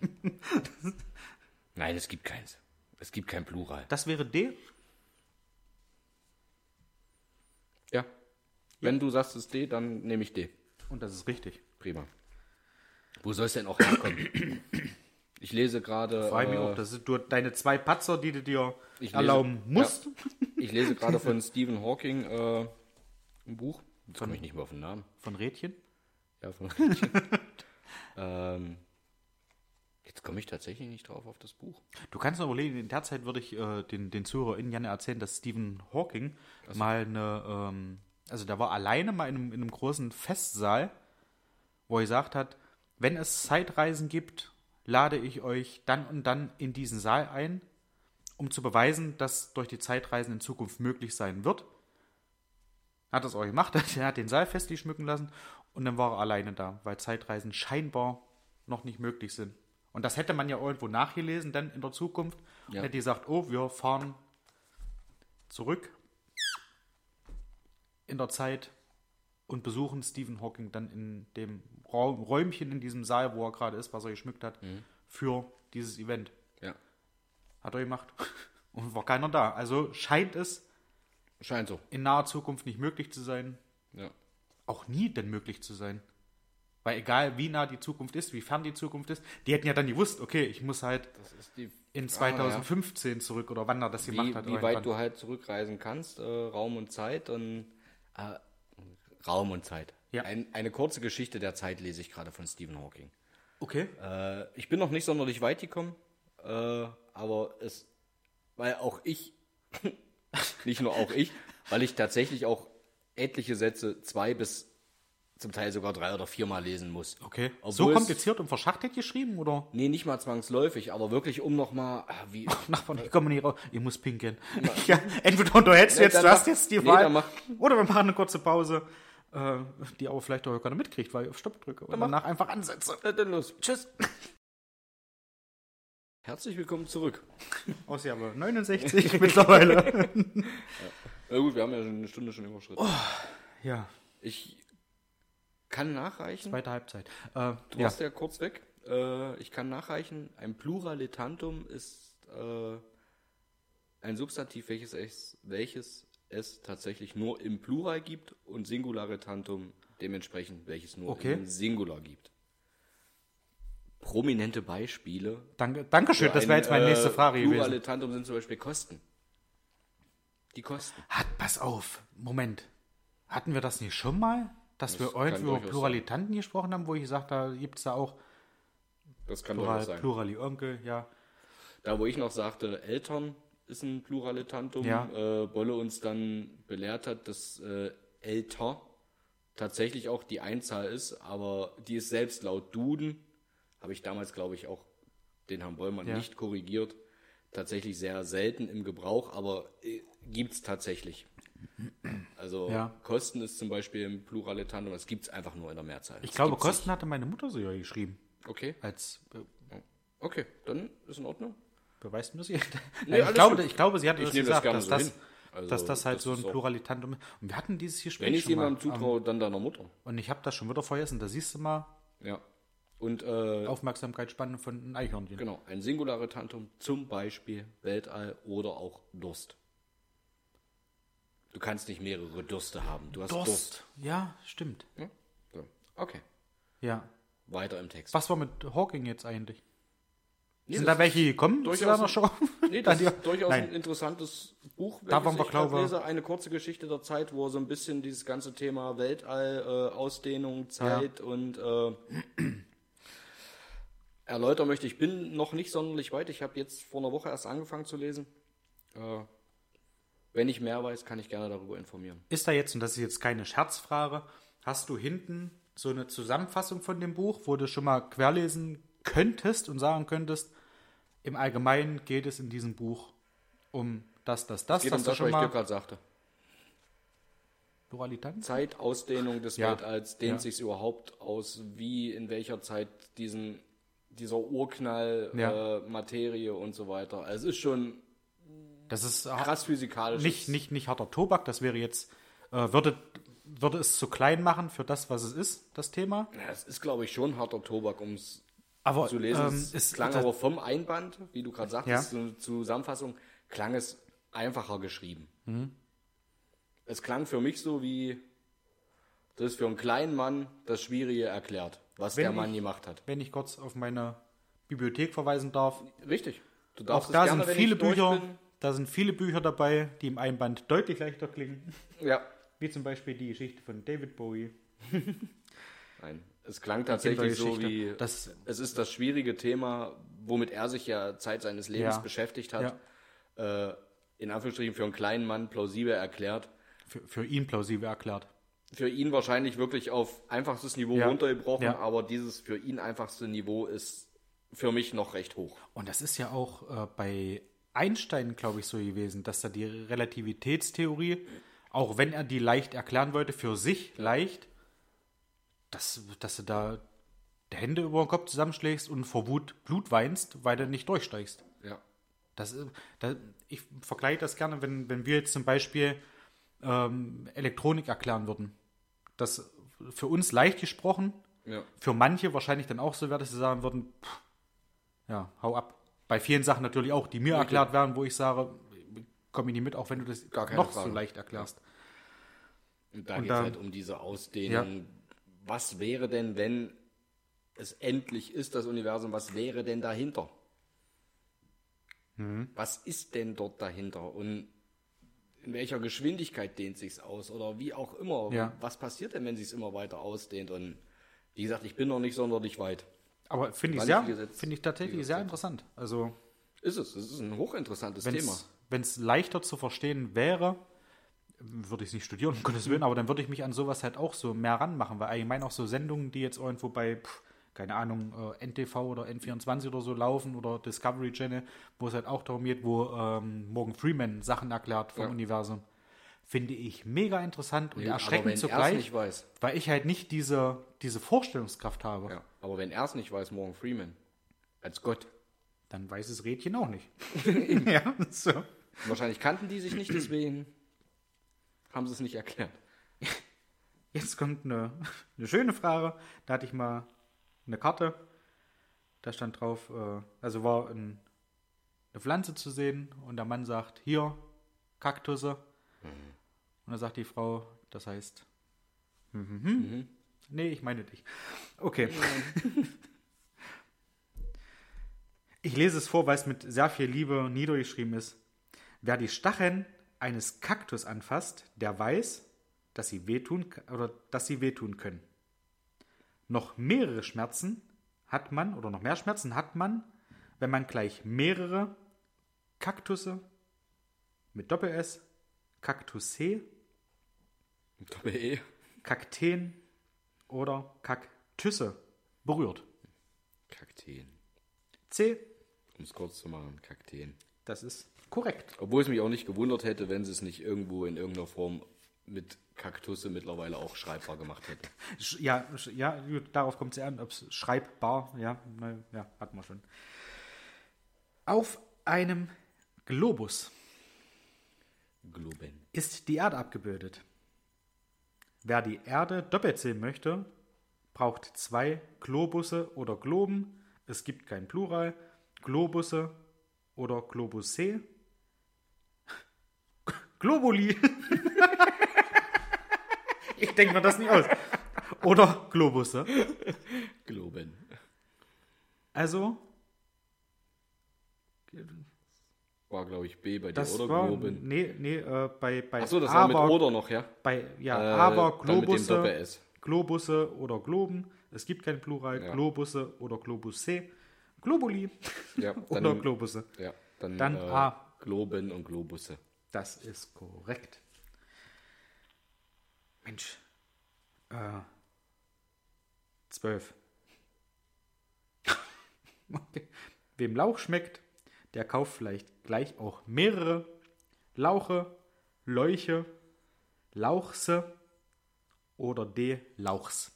Nein, es gibt keins. Es gibt kein Plural. Das wäre D. Ja. Wenn du sagst es ist D, dann nehme ich D. Und das ist richtig. Prima. Wo soll es denn auch herkommen? Ich lese gerade. Frage mich äh, auch, das sind nur deine zwei Patzer, die du dir Ich lese- erlauben musst. Ich lese gerade von Stephen Hawking äh, ein Buch. Jetzt komme ich nicht mehr auf den Namen. Von Rädchen. Ja, von ähm, Jetzt komme ich tatsächlich nicht drauf auf das Buch. Du kannst noch überlegen, in der Zeit würde ich äh, den, den ZuhörerInnen gerne erzählen, dass Stephen Hawking mal eine, ähm, also der war alleine mal in einem, in einem großen Festsaal, wo er gesagt hat, wenn es Zeitreisen gibt, lade ich euch dann und dann in diesen Saal ein, um zu beweisen, dass durch die Zeitreisen in Zukunft möglich sein wird. Hat das auch gemacht, er hat den Saal festlich schmücken lassen und dann war er alleine da, weil Zeitreisen scheinbar noch nicht möglich sind. Und das hätte man ja irgendwo nachgelesen dann in der Zukunft. Und Ja. hätte gesagt, oh, wir fahren zurück in der Zeit und besuchen Stephen Hawking dann in dem Raum, Räumchen in diesem Saal, wo er gerade ist, was er geschmückt hat, für dieses Event. Ja. Hat er gemacht. Und war keiner da. Also scheint es Scheint so. in naher Zukunft nicht möglich zu sein. Auch nie denn möglich zu sein. Weil egal wie nah die Zukunft ist, wie fern die Zukunft ist, die hätten ja dann gewusst, okay, ich muss halt Das ist die in Frage, 2015 zurück oder wann er das ja. gemacht wie, hat. wie irgendwann. weit du halt zurückreisen kannst, äh, Raum und Zeit und äh, Raum und Zeit. Ja. Ein, eine kurze Geschichte der Zeit lese ich gerade von Stephen Hawking. Okay. Äh, ich bin noch nicht sonderlich weit gekommen, äh, aber es, weil auch ich, nicht nur auch ich, weil ich tatsächlich auch etliche Sätze zwei bis zum Teil sogar drei oder viermal lesen muss. Okay. Obwohl so kompliziert und verschachtelt geschrieben oder? Nee, nicht mal zwangsläufig, aber wirklich um nochmal, wie, Nachbarn, ich komme nicht raus. Ich muss pinkeln. Ja, entweder unterhältst du Nee, jetzt, du hast jetzt die nee, Wahl. mach- oder wir machen eine kurze Pause, äh, die aber vielleicht auch keiner mitkriegt, weil ich auf Stopp drücke und danach einfach ansetze. Na, dann los. Tschüss. Herzlich willkommen zurück. Ausgabe 69 mittlerweile. Na gut, wir haben ja schon eine Stunde schon überschritten. ja, Ich kann nachreichen. zweite Halbzeit. Äh, Du ja. warst ja kurz weg. Äh, ich kann nachreichen. Ein Pluralitantum ist äh, ein Substantiv, welches es, welches es tatsächlich nur im Plural gibt und Singularitantum dementsprechend, welches nur Okay. im Singular gibt. Prominente Beispiele. Danke, Dankeschön, das wäre jetzt meine nächste äh, Frage gewesen. Pluralitantum sind zum Beispiel Kosten. Die Kosten. Hat, pass auf, Moment. Hatten wir das nicht schon mal? Dass Das wir irgendwie über Pluralitanten gesprochen haben, wo ich gesagt habe, da gibt es da auch Das kann Plural, sein. Plurali Onkel, ja. Da, wo ich noch sagte, Eltern ist ein Pluralitantum, Ja. äh, Bolle uns dann belehrt hat, dass äh, älter tatsächlich auch die Einzahl ist, aber die ist selbst laut Duden, habe ich damals, glaube ich, auch den Herrn Bollmann Ja. nicht korrigiert, tatsächlich sehr selten im Gebrauch, aber äh, gibt es tatsächlich. Also Ja. Kosten ist zum Beispiel im Pluralitantum, das gibt es einfach nur in der Mehrzahl. Ich Das glaube, Kosten hatte meine Mutter sogar geschrieben. nicht. Okay, Als äh, okay, dann ist in Ordnung. beweist mir sie. Nee, ich, glaube, gut. ich glaube, sie hat das das gesagt, gerne dass, so das. Also, dass das halt das so ein Pluralitantum ist. Und wir hatten dieses Gespräch Wenn ich jemandem zutraue, dann deiner Mutter. Und ich habe das schon wieder vergessen. Da siehst du mal Ja. Und äh, Aufmerksamkeitsspanne von Eichhörnchen. genau, ein Singularitantum, zum Beispiel Weltall oder auch Durst. Du kannst nicht mehrere Dürste haben. Du hast Durst. Durst. Ja, stimmt. Ja? So. Okay. Ja. Weiter im Text. Was war mit Hawking jetzt eigentlich? Nee, Sind da welche gekommen zu durchaus deiner ein- Show? Nee, das ist durchaus Nein. ein interessantes Buch, Da waren wir, ich glaube- lese. Eine kurze Geschichte der Zeit, wo so ein bisschen dieses ganze Thema Weltall, äh, Ausdehnung, Zeit und äh, erläutern möchte. Ich bin noch nicht sonderlich weit. Ich habe jetzt vor einer Woche erst angefangen zu lesen. Äh, wenn ich mehr weiß, kann ich gerne darüber informieren. Ist da jetzt, und das ist jetzt keine Scherzfrage, hast du hinten so eine Zusammenfassung von dem Buch, wo du schon mal querlesen könntest und sagen könntest, im Allgemeinen geht es in diesem Buch um das, das, das. Geht um das, was schon ich dir gerade sagte. Pluralitanz? Zeit, Ausdehnung des Ja. Weltalls, dehnt Ja. sich überhaupt aus, wie in welcher Zeit diesen, dieser Urknall, Ja. äh, Materie und so weiter. Also es ist schon Das ist krass physikalisch. nicht, nicht, nicht harter Tobak, das wäre jetzt, äh, würde, würde es zu klein machen für das, was es ist, das Thema. Ja, es ist, glaube ich, schon harter Tobak, um es zu lesen. ähm, es es klang das- aber vom Einband, wie du gerade sagtest, Ja. Zusammenfassung, klang es einfacher geschrieben. Mhm. Es klang für mich so wie, das ist für einen kleinen Mann das Schwierige erklärt, was Wenn der Mann ich- gemacht hat. wenn ich kurz auf meine Bibliothek verweisen darf, Richtig. Du auch darfst es da gerne, sind viele Bücher, da sind viele Bücher dabei, die im Einband deutlich leichter klingen, Ja. wie zum Beispiel die Geschichte von David Bowie. Nein, es klang tatsächlich so wie, Das- es ist das schwierige Thema, womit er sich ja Zeit seines Lebens Ja. beschäftigt hat, äh, in Anführungsstrichen für einen kleinen Mann plausibel erklärt. Für, für ihn plausibel erklärt. Für ihn wahrscheinlich wirklich auf einfachstes Niveau Ja. runtergebrochen, Ja. aber dieses für ihn einfachste Niveau ist für mich noch recht hoch. Und das ist ja auch äh, bei Einstein, glaube ich, so gewesen, dass er die Relativitätstheorie, auch wenn er die leicht erklären wollte, für sich leicht, dass, dass du da die Hände über den Kopf zusammenschlägst und vor Wut Blut weinst, weil du nicht durchsteigst. Ja. Das, ist- da, ich vergleiche das gerne, wenn, wenn wir jetzt zum Beispiel ähm, Elektronik erklären würden. das für uns leicht gesprochen. Ja. Für manche wahrscheinlich dann auch so wäre, dass sie sagen würden, pff, ja, hau ab. Bei vielen Sachen natürlich auch, die mir Ja, erklärt werden, wo ich sage, komme ich nicht mit, auch wenn du das noch Frage. so leicht erklärst. Und da geht es halt um diese Ausdehnung. Was wäre denn, wenn es endlich ist, das Universum, was wäre denn dahinter? Mhm. Was ist denn dort dahinter? Und in welcher Geschwindigkeit dehnt sich's aus? Oder wie auch immer. Ja. Was passiert denn, wenn sich's immer weiter ausdehnt? Und wie gesagt, ich bin noch nicht sonderlich weit. Aber finde ich, sehr, finde ich tatsächlich sehr interessant. Also, Ist es. Es ist ein hochinteressantes Thema. wenn es leichter zu verstehen wäre, würde ich es nicht studieren, um Gottes Willen, aber dann würde ich mich an sowas halt auch so mehr ranmachen, weil allgemein auch so Sendungen, die jetzt irgendwo bei, pff, keine Ahnung, äh, NTV oder N24 oder so laufen oder Discovery Channel, wo es halt auch darum geht, wo ähm, Morgan Freeman Sachen erklärt vom Ja. Finde finde ich mega interessant und aber erschreckend zugleich, nicht weiß. weil ich halt nicht diese, diese Vorstellungskraft habe. Ja. Aber wenn er es nicht weiß, Morgan Freeman, als Gott. Dann weiß es Rädchen auch nicht. ja, so. Wahrscheinlich kannten die sich nicht, deswegen haben sie es nicht erklärt. Jetzt kommt eine, eine schöne Frage. Da hatte ich mal eine Karte. Da stand drauf, äh, also war ein, eine Pflanze zu sehen und der Mann sagt, hier, Kaktusse. Und dann sagt die Frau, das heißt, mhm, mhm. nee, ich meine dich. Okay. ich lese es vor, weil es mit sehr viel Liebe niedergeschrieben ist. Wer die Stacheln eines Kaktus anfasst, der weiß, dass sie wehtun oder dass sie wehtun können. Noch mehrere Schmerzen hat man oder noch mehr Schmerzen hat man, wenn man gleich mehrere Kaktusse mit Doppel S, Kaktusse, Doppel E. Kakteen oder Kaktüsse berührt. Kakteen. C, Um es kurz zu machen, Kakteen. das ist korrekt. Obwohl es mich auch nicht gewundert hätte, wenn sie es nicht irgendwo in irgendeiner Form mit Kaktusse mittlerweile auch schreibbar gemacht hätte. Ja, ja gut, darauf kommt es ja an, ob es schreibbar, ja, na, ja, hatten wir schon. Auf einem Globus Globen. ist die Erde abgebildet. Wer die Erde doppelt sehen möchte, braucht zwei Globusse oder Globen. Es gibt kein Plural. Globusse oder Globusse. Globuli. ich denke mir das nicht aus. Oder Globusse. Globen. Also, War, glaube ich, B bei dir, das oder? war. Globen. Nee, nee, äh, bei, bei Achso, das war mit aber, oder noch, ja? Bei, ja, Äh, aber Globusse. Globusse oder Globen. Es gibt kein Plural. Ja. Globusse oder Globusse. Globuli Ja, oder dann, Globusse. ja, dann, Dann äh, A. Globen und Globusse. Das ist korrekt. Mensch. Äh, zwölf. Wem Lauch schmeckt, der kauft vielleicht gleich auch mehrere Lauche, Leuche, Lauchse oder D. Lauchs.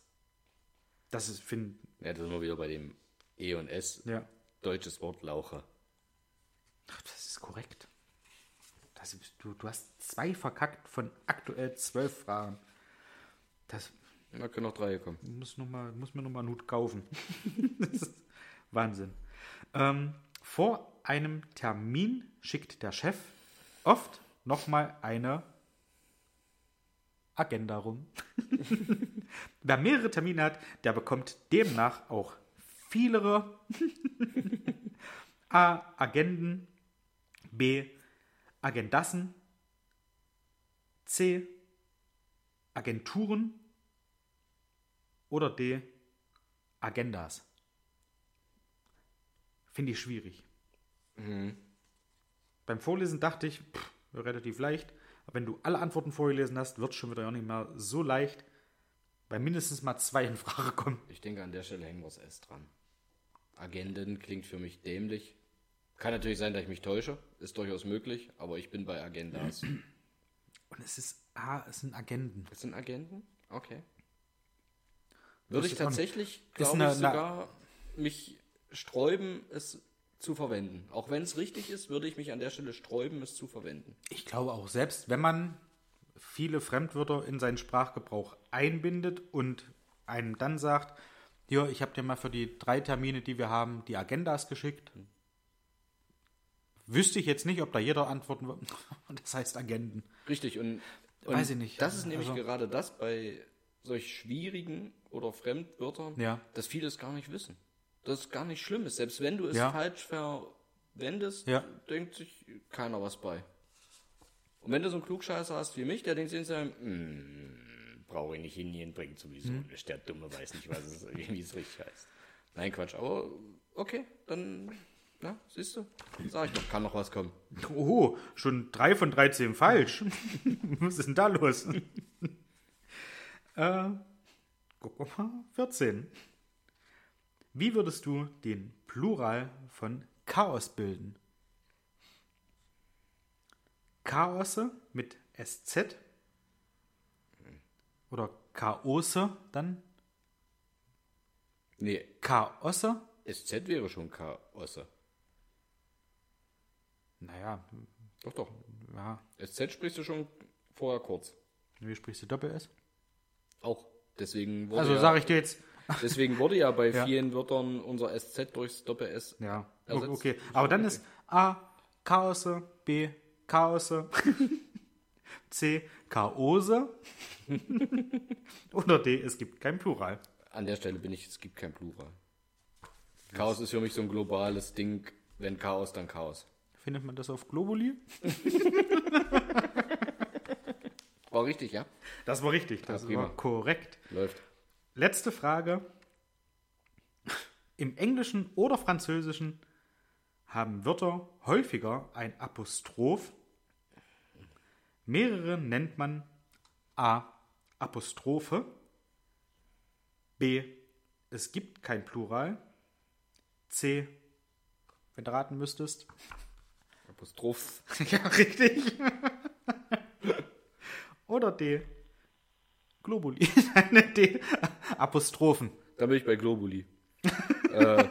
Das ist, finde Ja, da sind wir wieder bei dem E und S. ja, Deutsches Wort Lauche. Ach, das ist korrekt. Das ist, du, du hast zwei verkackt von aktuell zwölf Fragen. Das Da können noch drei kommen. muss, noch mal, muss mir nochmal einen Hut kaufen. das ist Wahnsinn. Ähm, vor einem Termin schickt der Chef oft nochmal eine Agenda rum. Wer mehrere Termine hat, der bekommt demnach auch vielere A. Agenden, B. Agendassen, C. Agenturen oder D. Agendas. Finde ich schwierig. Beim Vorlesen dachte ich, pff, relativ leicht. Aber wenn du alle Antworten vorgelesen hast, wird es schon wieder auch nicht mehr so leicht, weil mindestens mal zwei in Frage kommen. Ich denke, an der Stelle hängen wir das S dran. Agenden klingt für mich dämlich. Kann natürlich sein, dass ich mich täusche. Ist durchaus möglich, aber ich bin bei Agendas. Und es ist A, es sind Agenden. Das sind Agenten? Okay. Würde ich tatsächlich, glaube ich, sogar mich sträuben, es zu verwenden. Auch wenn es richtig ist, würde ich mich an der Stelle sträuben, es zu verwenden. Ich glaube auch, selbst wenn man viele Fremdwörter in seinen Sprachgebrauch einbindet und einem dann sagt, hier, ich habe dir mal für die drei Termine, die wir haben, die Agendas geschickt. Wüsste ich jetzt nicht, ob da jeder antworten wird. Das heißt Agenden. Richtig, und, und Weiß ich nicht. das ist nämlich Also- gerade das bei solch schwierigen oder Fremdwörtern, Ja. dass viele es gar nicht wissen. Das ist gar nicht schlimm ist. Selbst wenn du es Ja. falsch verwendest, Ja. denkt sich keiner was bei. Und wenn du so einen Klugscheißer hast wie mich, der denkt sich "Hm, brauche ich nicht hingehen, bringt sowieso Hm. nicht. Der Dumme weiß nicht, was es, wie es richtig heißt. Nein, Quatsch, aber okay, dann, na, siehst du, sag ich doch, kann noch was kommen. Oh, schon drei von 13 falsch. Was ist denn da los? äh, guck mal, 14. Wie würdest du den Plural von Chaos bilden? Chaose mit SZ oder Chaose dann? Nee, Chaose? SZ wäre schon Chaosse. Naja, Doch, doch. ja. SZ sprichst du schon vorher kurz. Wie sprichst du Doppel-S? Auch. Deswegen wurde, Also ja, sage ich dir jetzt, deswegen wurde ja bei Ja. vielen Wörtern unser SZ durchs Doppel-S. Ja, Ersetzt. okay. Aber dann ist A Chaose, B Chaose, C Chaose oder D es gibt kein Plural. An der Stelle bin ich, es gibt kein Plural. Chaos ist für mich so ein globales Ding. Wenn Chaos, dann Chaos. Findet man das auf Globuli? War richtig, ja? Das war richtig, das prima. war korrekt. Läuft. Letzte Frage. Im Englischen oder Französischen haben Wörter häufiger ein Apostroph. Mehrere nennt man A. Apostrophe. B. Es gibt kein Plural. C. Wenn du raten müsstest. Apostroph. ja, richtig. Oder D. Globuli. Nein, D. Apostrophen. Da bin ich bei Globuli. äh,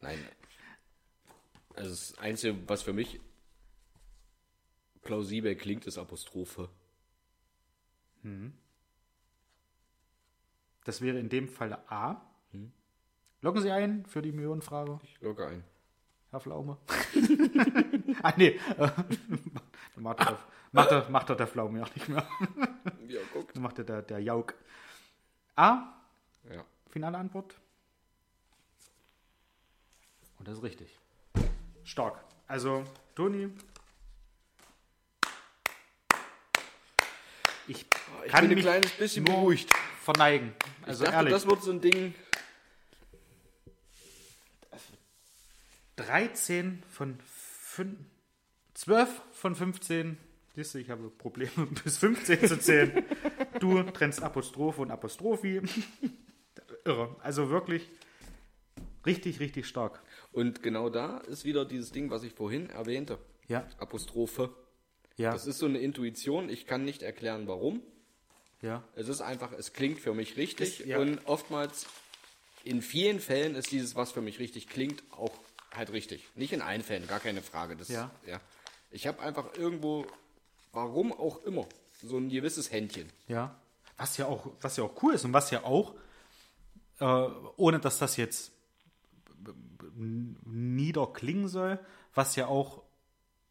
nein. Also das Einzige, was für mich plausibel klingt, ist Apostrophe. Das wäre in dem Fall A. Loggen Sie ein für die Millionenfrage, Ich logge ein. Herr Pflaume. ah, nee. Macht, er, macht, er, macht er der Pflaume auch nicht mehr. Ja, guckt. Macht er der, der Jauk. A. Ja. Finale Antwort. Und das ist richtig. Stark. Also, Toni. Ich, Ich kann bin ein kleines bisschen beruhigt. verneigen. Ich Also dachte, ehrlich. das wird so ein Ding. 13 von 5, 12 von 15. Siehst du, ich habe Probleme, bis 15 zu zählen. Du trennst Apostrophe und Apostrophi. Irre. Also wirklich richtig, richtig stark. Und genau da ist wieder dieses Ding, was ich vorhin erwähnte. Ja, Apostrophe. ja, Das ist so eine Intuition. Ich kann nicht erklären, warum. ja. Es ist einfach, es klingt für mich richtig. Das- ja. Und oftmals, in vielen Fällen ist dieses, was für mich richtig klingt, auch halt richtig. Nicht in allen Fällen, gar keine Frage. Das, Ja. ja. Ich habe einfach irgendwo, warum auch immer, so ein gewisses Händchen. Ja. Was ja auch, was ja auch cool ist und was ja auch, äh, ohne dass das jetzt niederklingen soll, was ja auch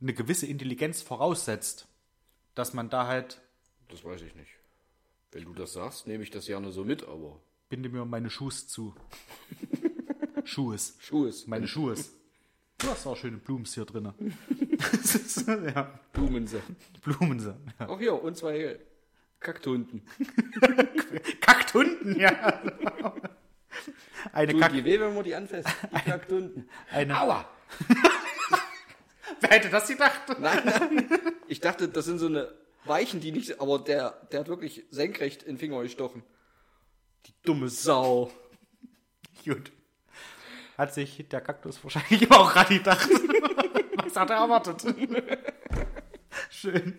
eine gewisse Intelligenz voraussetzt, dass man da halt Das weiß ich nicht. Wenn du das sagst, nehme ich das gerne so mit, aber binde mir meine Schuhe zu. Schuhes. Schuhe ist Meine Schuhe. Du hast auch schöne Blumens hier drin. Ja, Blumense. Blumen. Ja. Ach ja, und zwei Kacktunden. Kacktunden, ja. Eine Tut Kack. die weh, wenn man die anfasst. Die Kacktunden. Eine, Aua! wer hätte das gedacht? Nein, nein. Ich dachte, das sind so eine Weichen, die nicht, aber der, der hat wirklich senkrecht in den Finger gestochen. Die dumme Sau. Gut. Hat sich der Kaktus wahrscheinlich auch gerade gedacht. Was hat er erwartet? Schön.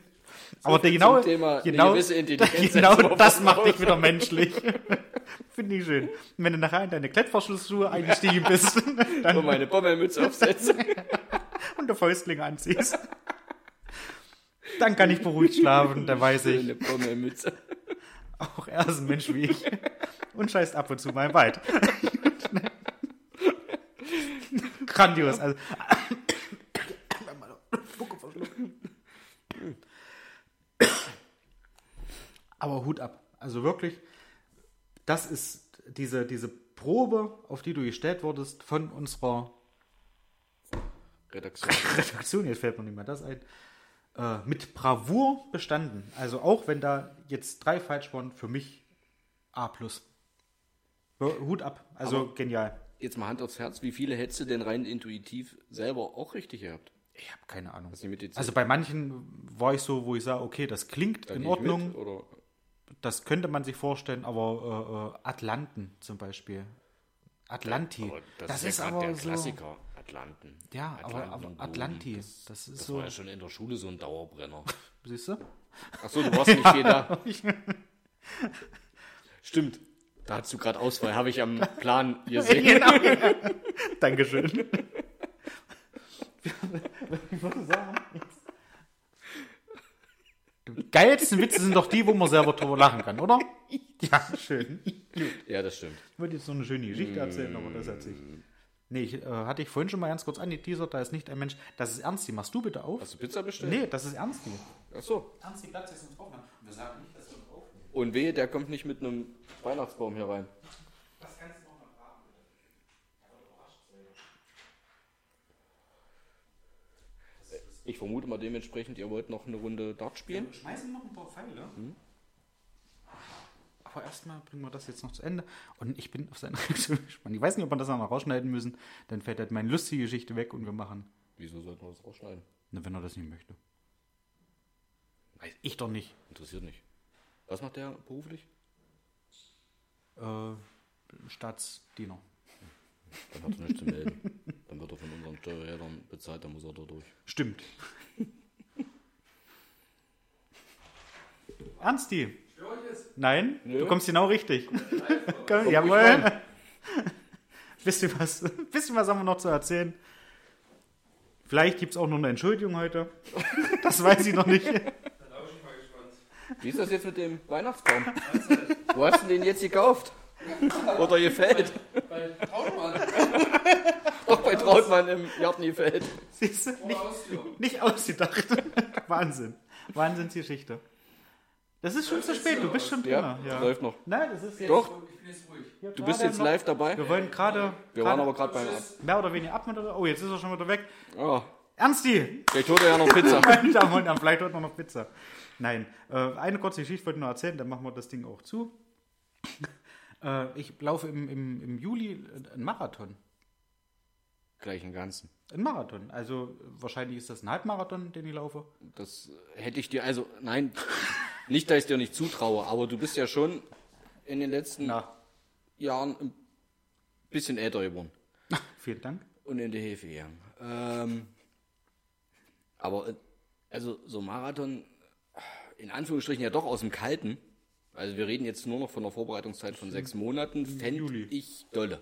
Aber der genau, Thema genau, genau das macht dich wieder menschlich. Finde ich schön. Und wenn du nachher in deine Klettverschlussschuhe eingestiegen bist dann, Und meine Bommelmütze aufsetzen. und du Fäustlinge anziehst, Dann kann ich beruhigt schlafen, dann weiß ich, Schöne Pommelmütze. auch er ist ein Mensch wie ich. Und scheißt ab und zu mal weit. Grandios. Also, Aber Hut ab. Also wirklich, das ist diese, diese Probe, auf die du gestellt wurdest von unserer Redaktion. Redaktion, jetzt fällt mir nicht mehr das ein, äh, mit Bravour bestanden. Also auch wenn da jetzt drei falsch waren, für mich A+. Hut ab. Also Aber- genial. Jetzt mal Hand aufs Herz, wie viele hättest du denn rein intuitiv selber auch richtig gehabt? Ich habe keine Ahnung. Also bei manchen war ich so, wo ich sage, okay, das klingt Da in Ordnung, Mit, oder das könnte man sich vorstellen, aber äh, äh, Atlanten zum Beispiel. Atlanti. aber das, ja ist grad aber der so. Klassiker. Atlanten. Ja, aber, Atlanten aber und Atlanti, das, Das, ist das so. war ja schon in der Schule so ein Dauerbrenner. Siehst du? Achso, du warst nicht da. Stimmt. Da hast du gerade Ausfall, habe ich am Plan gesehen. genau. Dankeschön. ich würde sagen, die geilsten Witze sind doch die, wo man selber drüber lachen kann, oder? Ja, schön. Ja, das stimmt. Ich wollte jetzt so eine schöne Geschichte erzählen, aber das hat sich. Nee, ich, äh, hatte ich vorhin schon mal ganz kurz angeteasert, da ist nicht ein Mensch. Das ist Ernsti, machst du bitte auf? Hast du Pizza bestellt? Nee, das ist Ernsti. Achso. Ernsti, Platz ist ins Aufnehmen. Wir sagen nicht, dass. Und wehe, der kommt nicht mit einem Weihnachtsbaum hier rein. Das kannst du noch mal fragen, Ich vermute mal dementsprechend, ihr wollt noch eine Runde Dart spielen. Wir schmeißen noch ein paar Pfeile. Aber erstmal bringen wir das jetzt noch zu Ende. Und ich bin auf seine Reaktion gespannt. Ich weiß nicht, ob wir das noch rausschneiden müssen. Dann fällt halt meine lustige Geschichte weg und wir machen. Wieso sollten wir das rausschneiden? Na, wenn er das nicht möchte. Weiß ich doch nicht. Interessiert nicht. Was macht der beruflich? Äh, Staatsdiener. Dann hat er nichts zu melden. Dann wird er von unseren Steuerrädern bezahlt, dann muss er da durch. Stimmt. Ernsti? Nein? Du kommst genau richtig. Komm, Jawohl. bisschen, was, bisschen was haben wir noch zu erzählen. Vielleicht gibt es auch noch eine Entschuldigung heute. Das weiß ich noch nicht. Wie ist das jetzt mit dem Weihnachtsbaum? Wo hast du den jetzt gekauft? Oder gefällt? Bei Trautmann. Doch bei Trautmann im Garten gefällt. Siehst du? Nicht, nicht ausgedacht. Wahnsinn. Wahnsinnsgeschichte. Das ist schon zu spät, du bist schon drin. Ja, Ja. läuft noch. Nein, das ist jetzt. Doch, Ich bin jetzt ruhig. du bist jetzt noch- live dabei. Wir wollen gerade. Wir waren gerade aber gerade beim mehr oder weniger abmoderieren. Oh, jetzt ist er schon wieder weg. Oh, Ernsti! vielleicht holt er ja noch Pizza. Meine Damen und Herren, vielleicht heute noch Pizza. Nein, äh, eine kurze Geschichte wollte ich noch erzählen, dann machen wir das Ding auch zu. äh, ich laufe im, im, im Juli einen Marathon. Gleich im Ganzen. Ein Marathon. Also wahrscheinlich ist das ein Halbmarathon, den ich laufe. Das hätte ich dir, also nein, nicht, dass ich dir nicht zutraue, aber du bist ja schon in den letzten Na, Jahren ein bisschen älter geworden. vielen Dank. Und in die Hilfe gegangen. Ähm, aber äh, also so Marathon, in Anführungsstrichen ja doch aus dem Kalten. Also wir reden jetzt nur noch von einer Vorbereitungszeit von sechs Monaten. Fände ich dolle.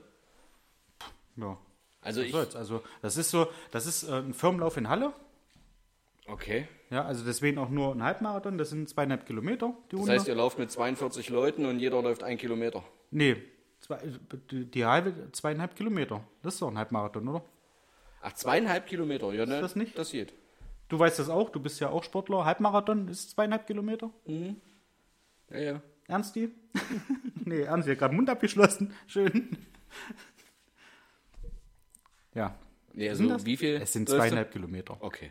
Ja. Also ich. Also das ist so, das ist äh, ein Firmenlauf in Halle. Okay. Ja, also deswegen auch nur ein Halbmarathon. Das sind zweieinhalb Kilometer, die Das heißt, ihr lauft mit 42 Leuten und jeder läuft ein Kilometer. nee, zwei, die, halbe, zweieinhalb Kilometer. Das ist doch ein Halbmarathon, oder? Ach, zweieinhalb Kilometer, ja, ne? das nicht? Das geht. Du weißt das auch, du bist ja auch Sportler. Halbmarathon ist zweieinhalb Kilometer. Ja, ja. Ernsti? nee, Ernsti hat gerade den Mund abgeschlossen. Schön. ja. Nee, Was sind also das? wie viel? Es sind zweieinhalb Kilometer. Okay.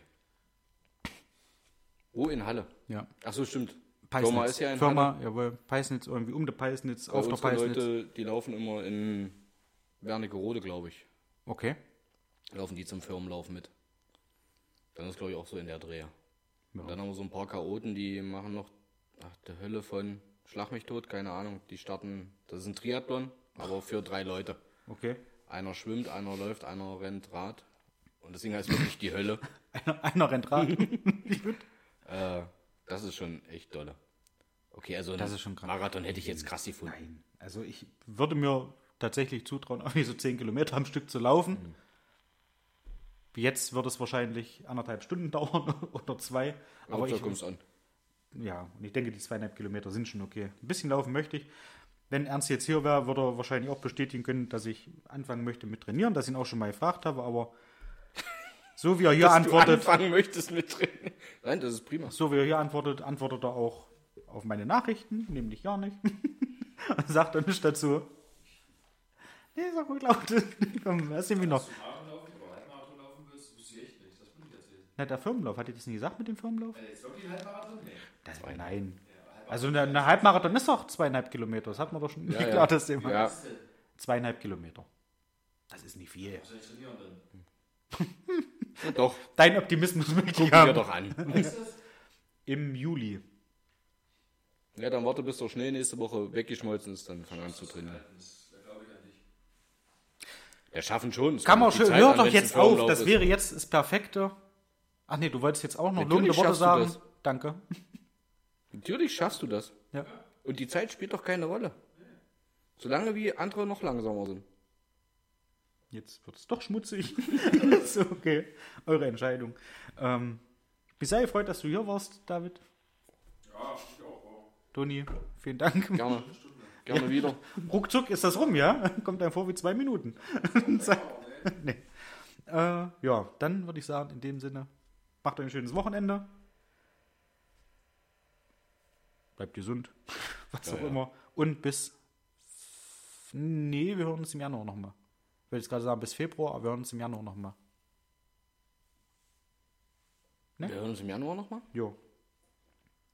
Wo in Halle? Ja. Ach so, stimmt. Peisnitz. Firma ist ja in Firma, Halle. jawohl. Peisnitz, irgendwie um der Peisnitz, Bei auf der Peisnitz. Leute, die laufen immer in Wernigerode, glaube ich. Okay. Laufen die zum Firmenlauf mit. Dann ist, glaube ich, auch so in der Dreh. Ja. Und dann haben wir so ein paar Chaoten, die machen noch ach, der Hölle von Schlag mich tot, keine Ahnung. Die starten, das ist ein Triathlon, aber für drei Leute. Okay. Einer schwimmt, einer läuft, einer rennt Rad. Und das Ding heißt wirklich die Hölle. Einer, einer rennt Rad. Äh, das ist schon echt dolle. Okay, also Das ist schon krass. Marathon hätte ich jetzt krass gefunden. Nein. Also ich würde mir tatsächlich zutrauen, irgendwie so 10 Kilometer am Stück zu laufen. Mhm. Jetzt wird es wahrscheinlich anderthalb Stunden dauern oder zwei. Aber da ich, kommt es an. ja, und ich denke, die zweieinhalb Kilometer sind schon okay. Ein bisschen laufen möchte ich. Wenn Ernst jetzt hier wäre, würde er wahrscheinlich auch bestätigen können, dass ich anfangen möchte mit trainieren, dass ich ihn auch schon mal gefragt habe, aber so wie er hier Dass antwortet, du anfangen möchtest mit Training. Nein, das ist prima. so wie er hier antwortet, antwortet er auch auf meine Nachrichten, nämlich gar nicht. Und sagt er nicht dazu. Nee, sag mal laut. Komm, lass ihn wieder. Wenn du Marathon oder Halbmarathon laufen willst, wüsste ich echt nicht. Das der Firmenlauf, hat ihr das nicht gesagt mit dem Firmenlauf? Äh, jetzt wirklich ein Halbmarathon? Nee. Das, nein. Also eine, eine Halbmarathon ist doch zweieinhalb Kilometer. Das hat man doch schon Ja, ja. klar, das Thema. Ja, Zweieinhalb Kilometer. Das ist nicht viel. Was soll ich trainieren denn? doch. Dein Optimismus möchte ich Gucken wir doch an. Im Juli. Ja, dann warte, bis der Schnee nächste Woche weggeschmolzen ist, dann fang an zu trainieren. Ja, schaffen schon. Es Kann man schön. Hör doch jetzt auf. Das ist. wäre jetzt das Perfekte. Ach nee, du wolltest jetzt auch noch Natürlich lobende Worte schaffst du sagen. das. Danke. Natürlich schaffst du das. Ja. Und die Zeit spielt doch keine Rolle. Solange wie andere noch langsamer sind. Jetzt wird es doch schmutzig. so, okay. Eure Entscheidung. Ähm, ich bin sehr gefreut, dass du hier warst, David. Ja, ich auch. Toni, vielen Dank. Gerne. Gerne wieder. Ruckzuck ist das rum, ja? Kommt einem vor wie zwei Minuten. Zack. nee. Äh, ja, dann würde ich sagen, in dem Sinne, macht euch ein schönes Wochenende. Bleibt gesund. Was Ja, auch ja. immer. Und bis. Nee, wir hören uns im Januar nochmal. Ich wollte jetzt gerade sagen, bis Februar, aber wir hören uns im Januar nochmal. Ne? Wir hören uns im Januar nochmal. Jo.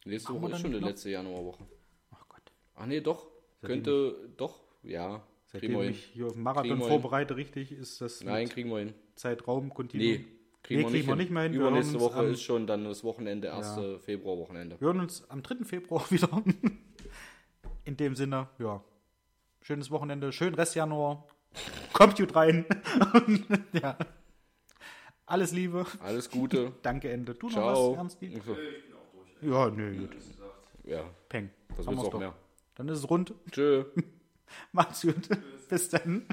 Nächste Woche ist schon die noch? letzte Januarwoche. Ach Gott. Ach nee, doch. Seitdem Könnte, doch, ja. Seitdem ich hin. hier auf den Marathon vorbereite, richtig, ist das Nein, kriegen wir hin. Zeitraum Nee, kontinuierlich. Kriegen, Nee, wir, kriegen nicht wir hin. nicht mehr hin. Übernächste Woche am- ist schon dann das Wochenende, erste Februarwochenende. Wir hören uns am 3. Februar wieder. In dem Sinne, ja. Schönes Wochenende, schönen Rest Januar. Kommt gut rein. Ja. Alles Liebe. Alles Gute. Danke, Ende. Du noch Ciao. was, Ernsti? Ich bin auch durch. Ja, nö, gut. Ja, Peng. wir's du auch doch. mehr? Dann ist es rund. Tschö. Macht's gut. Bis dann.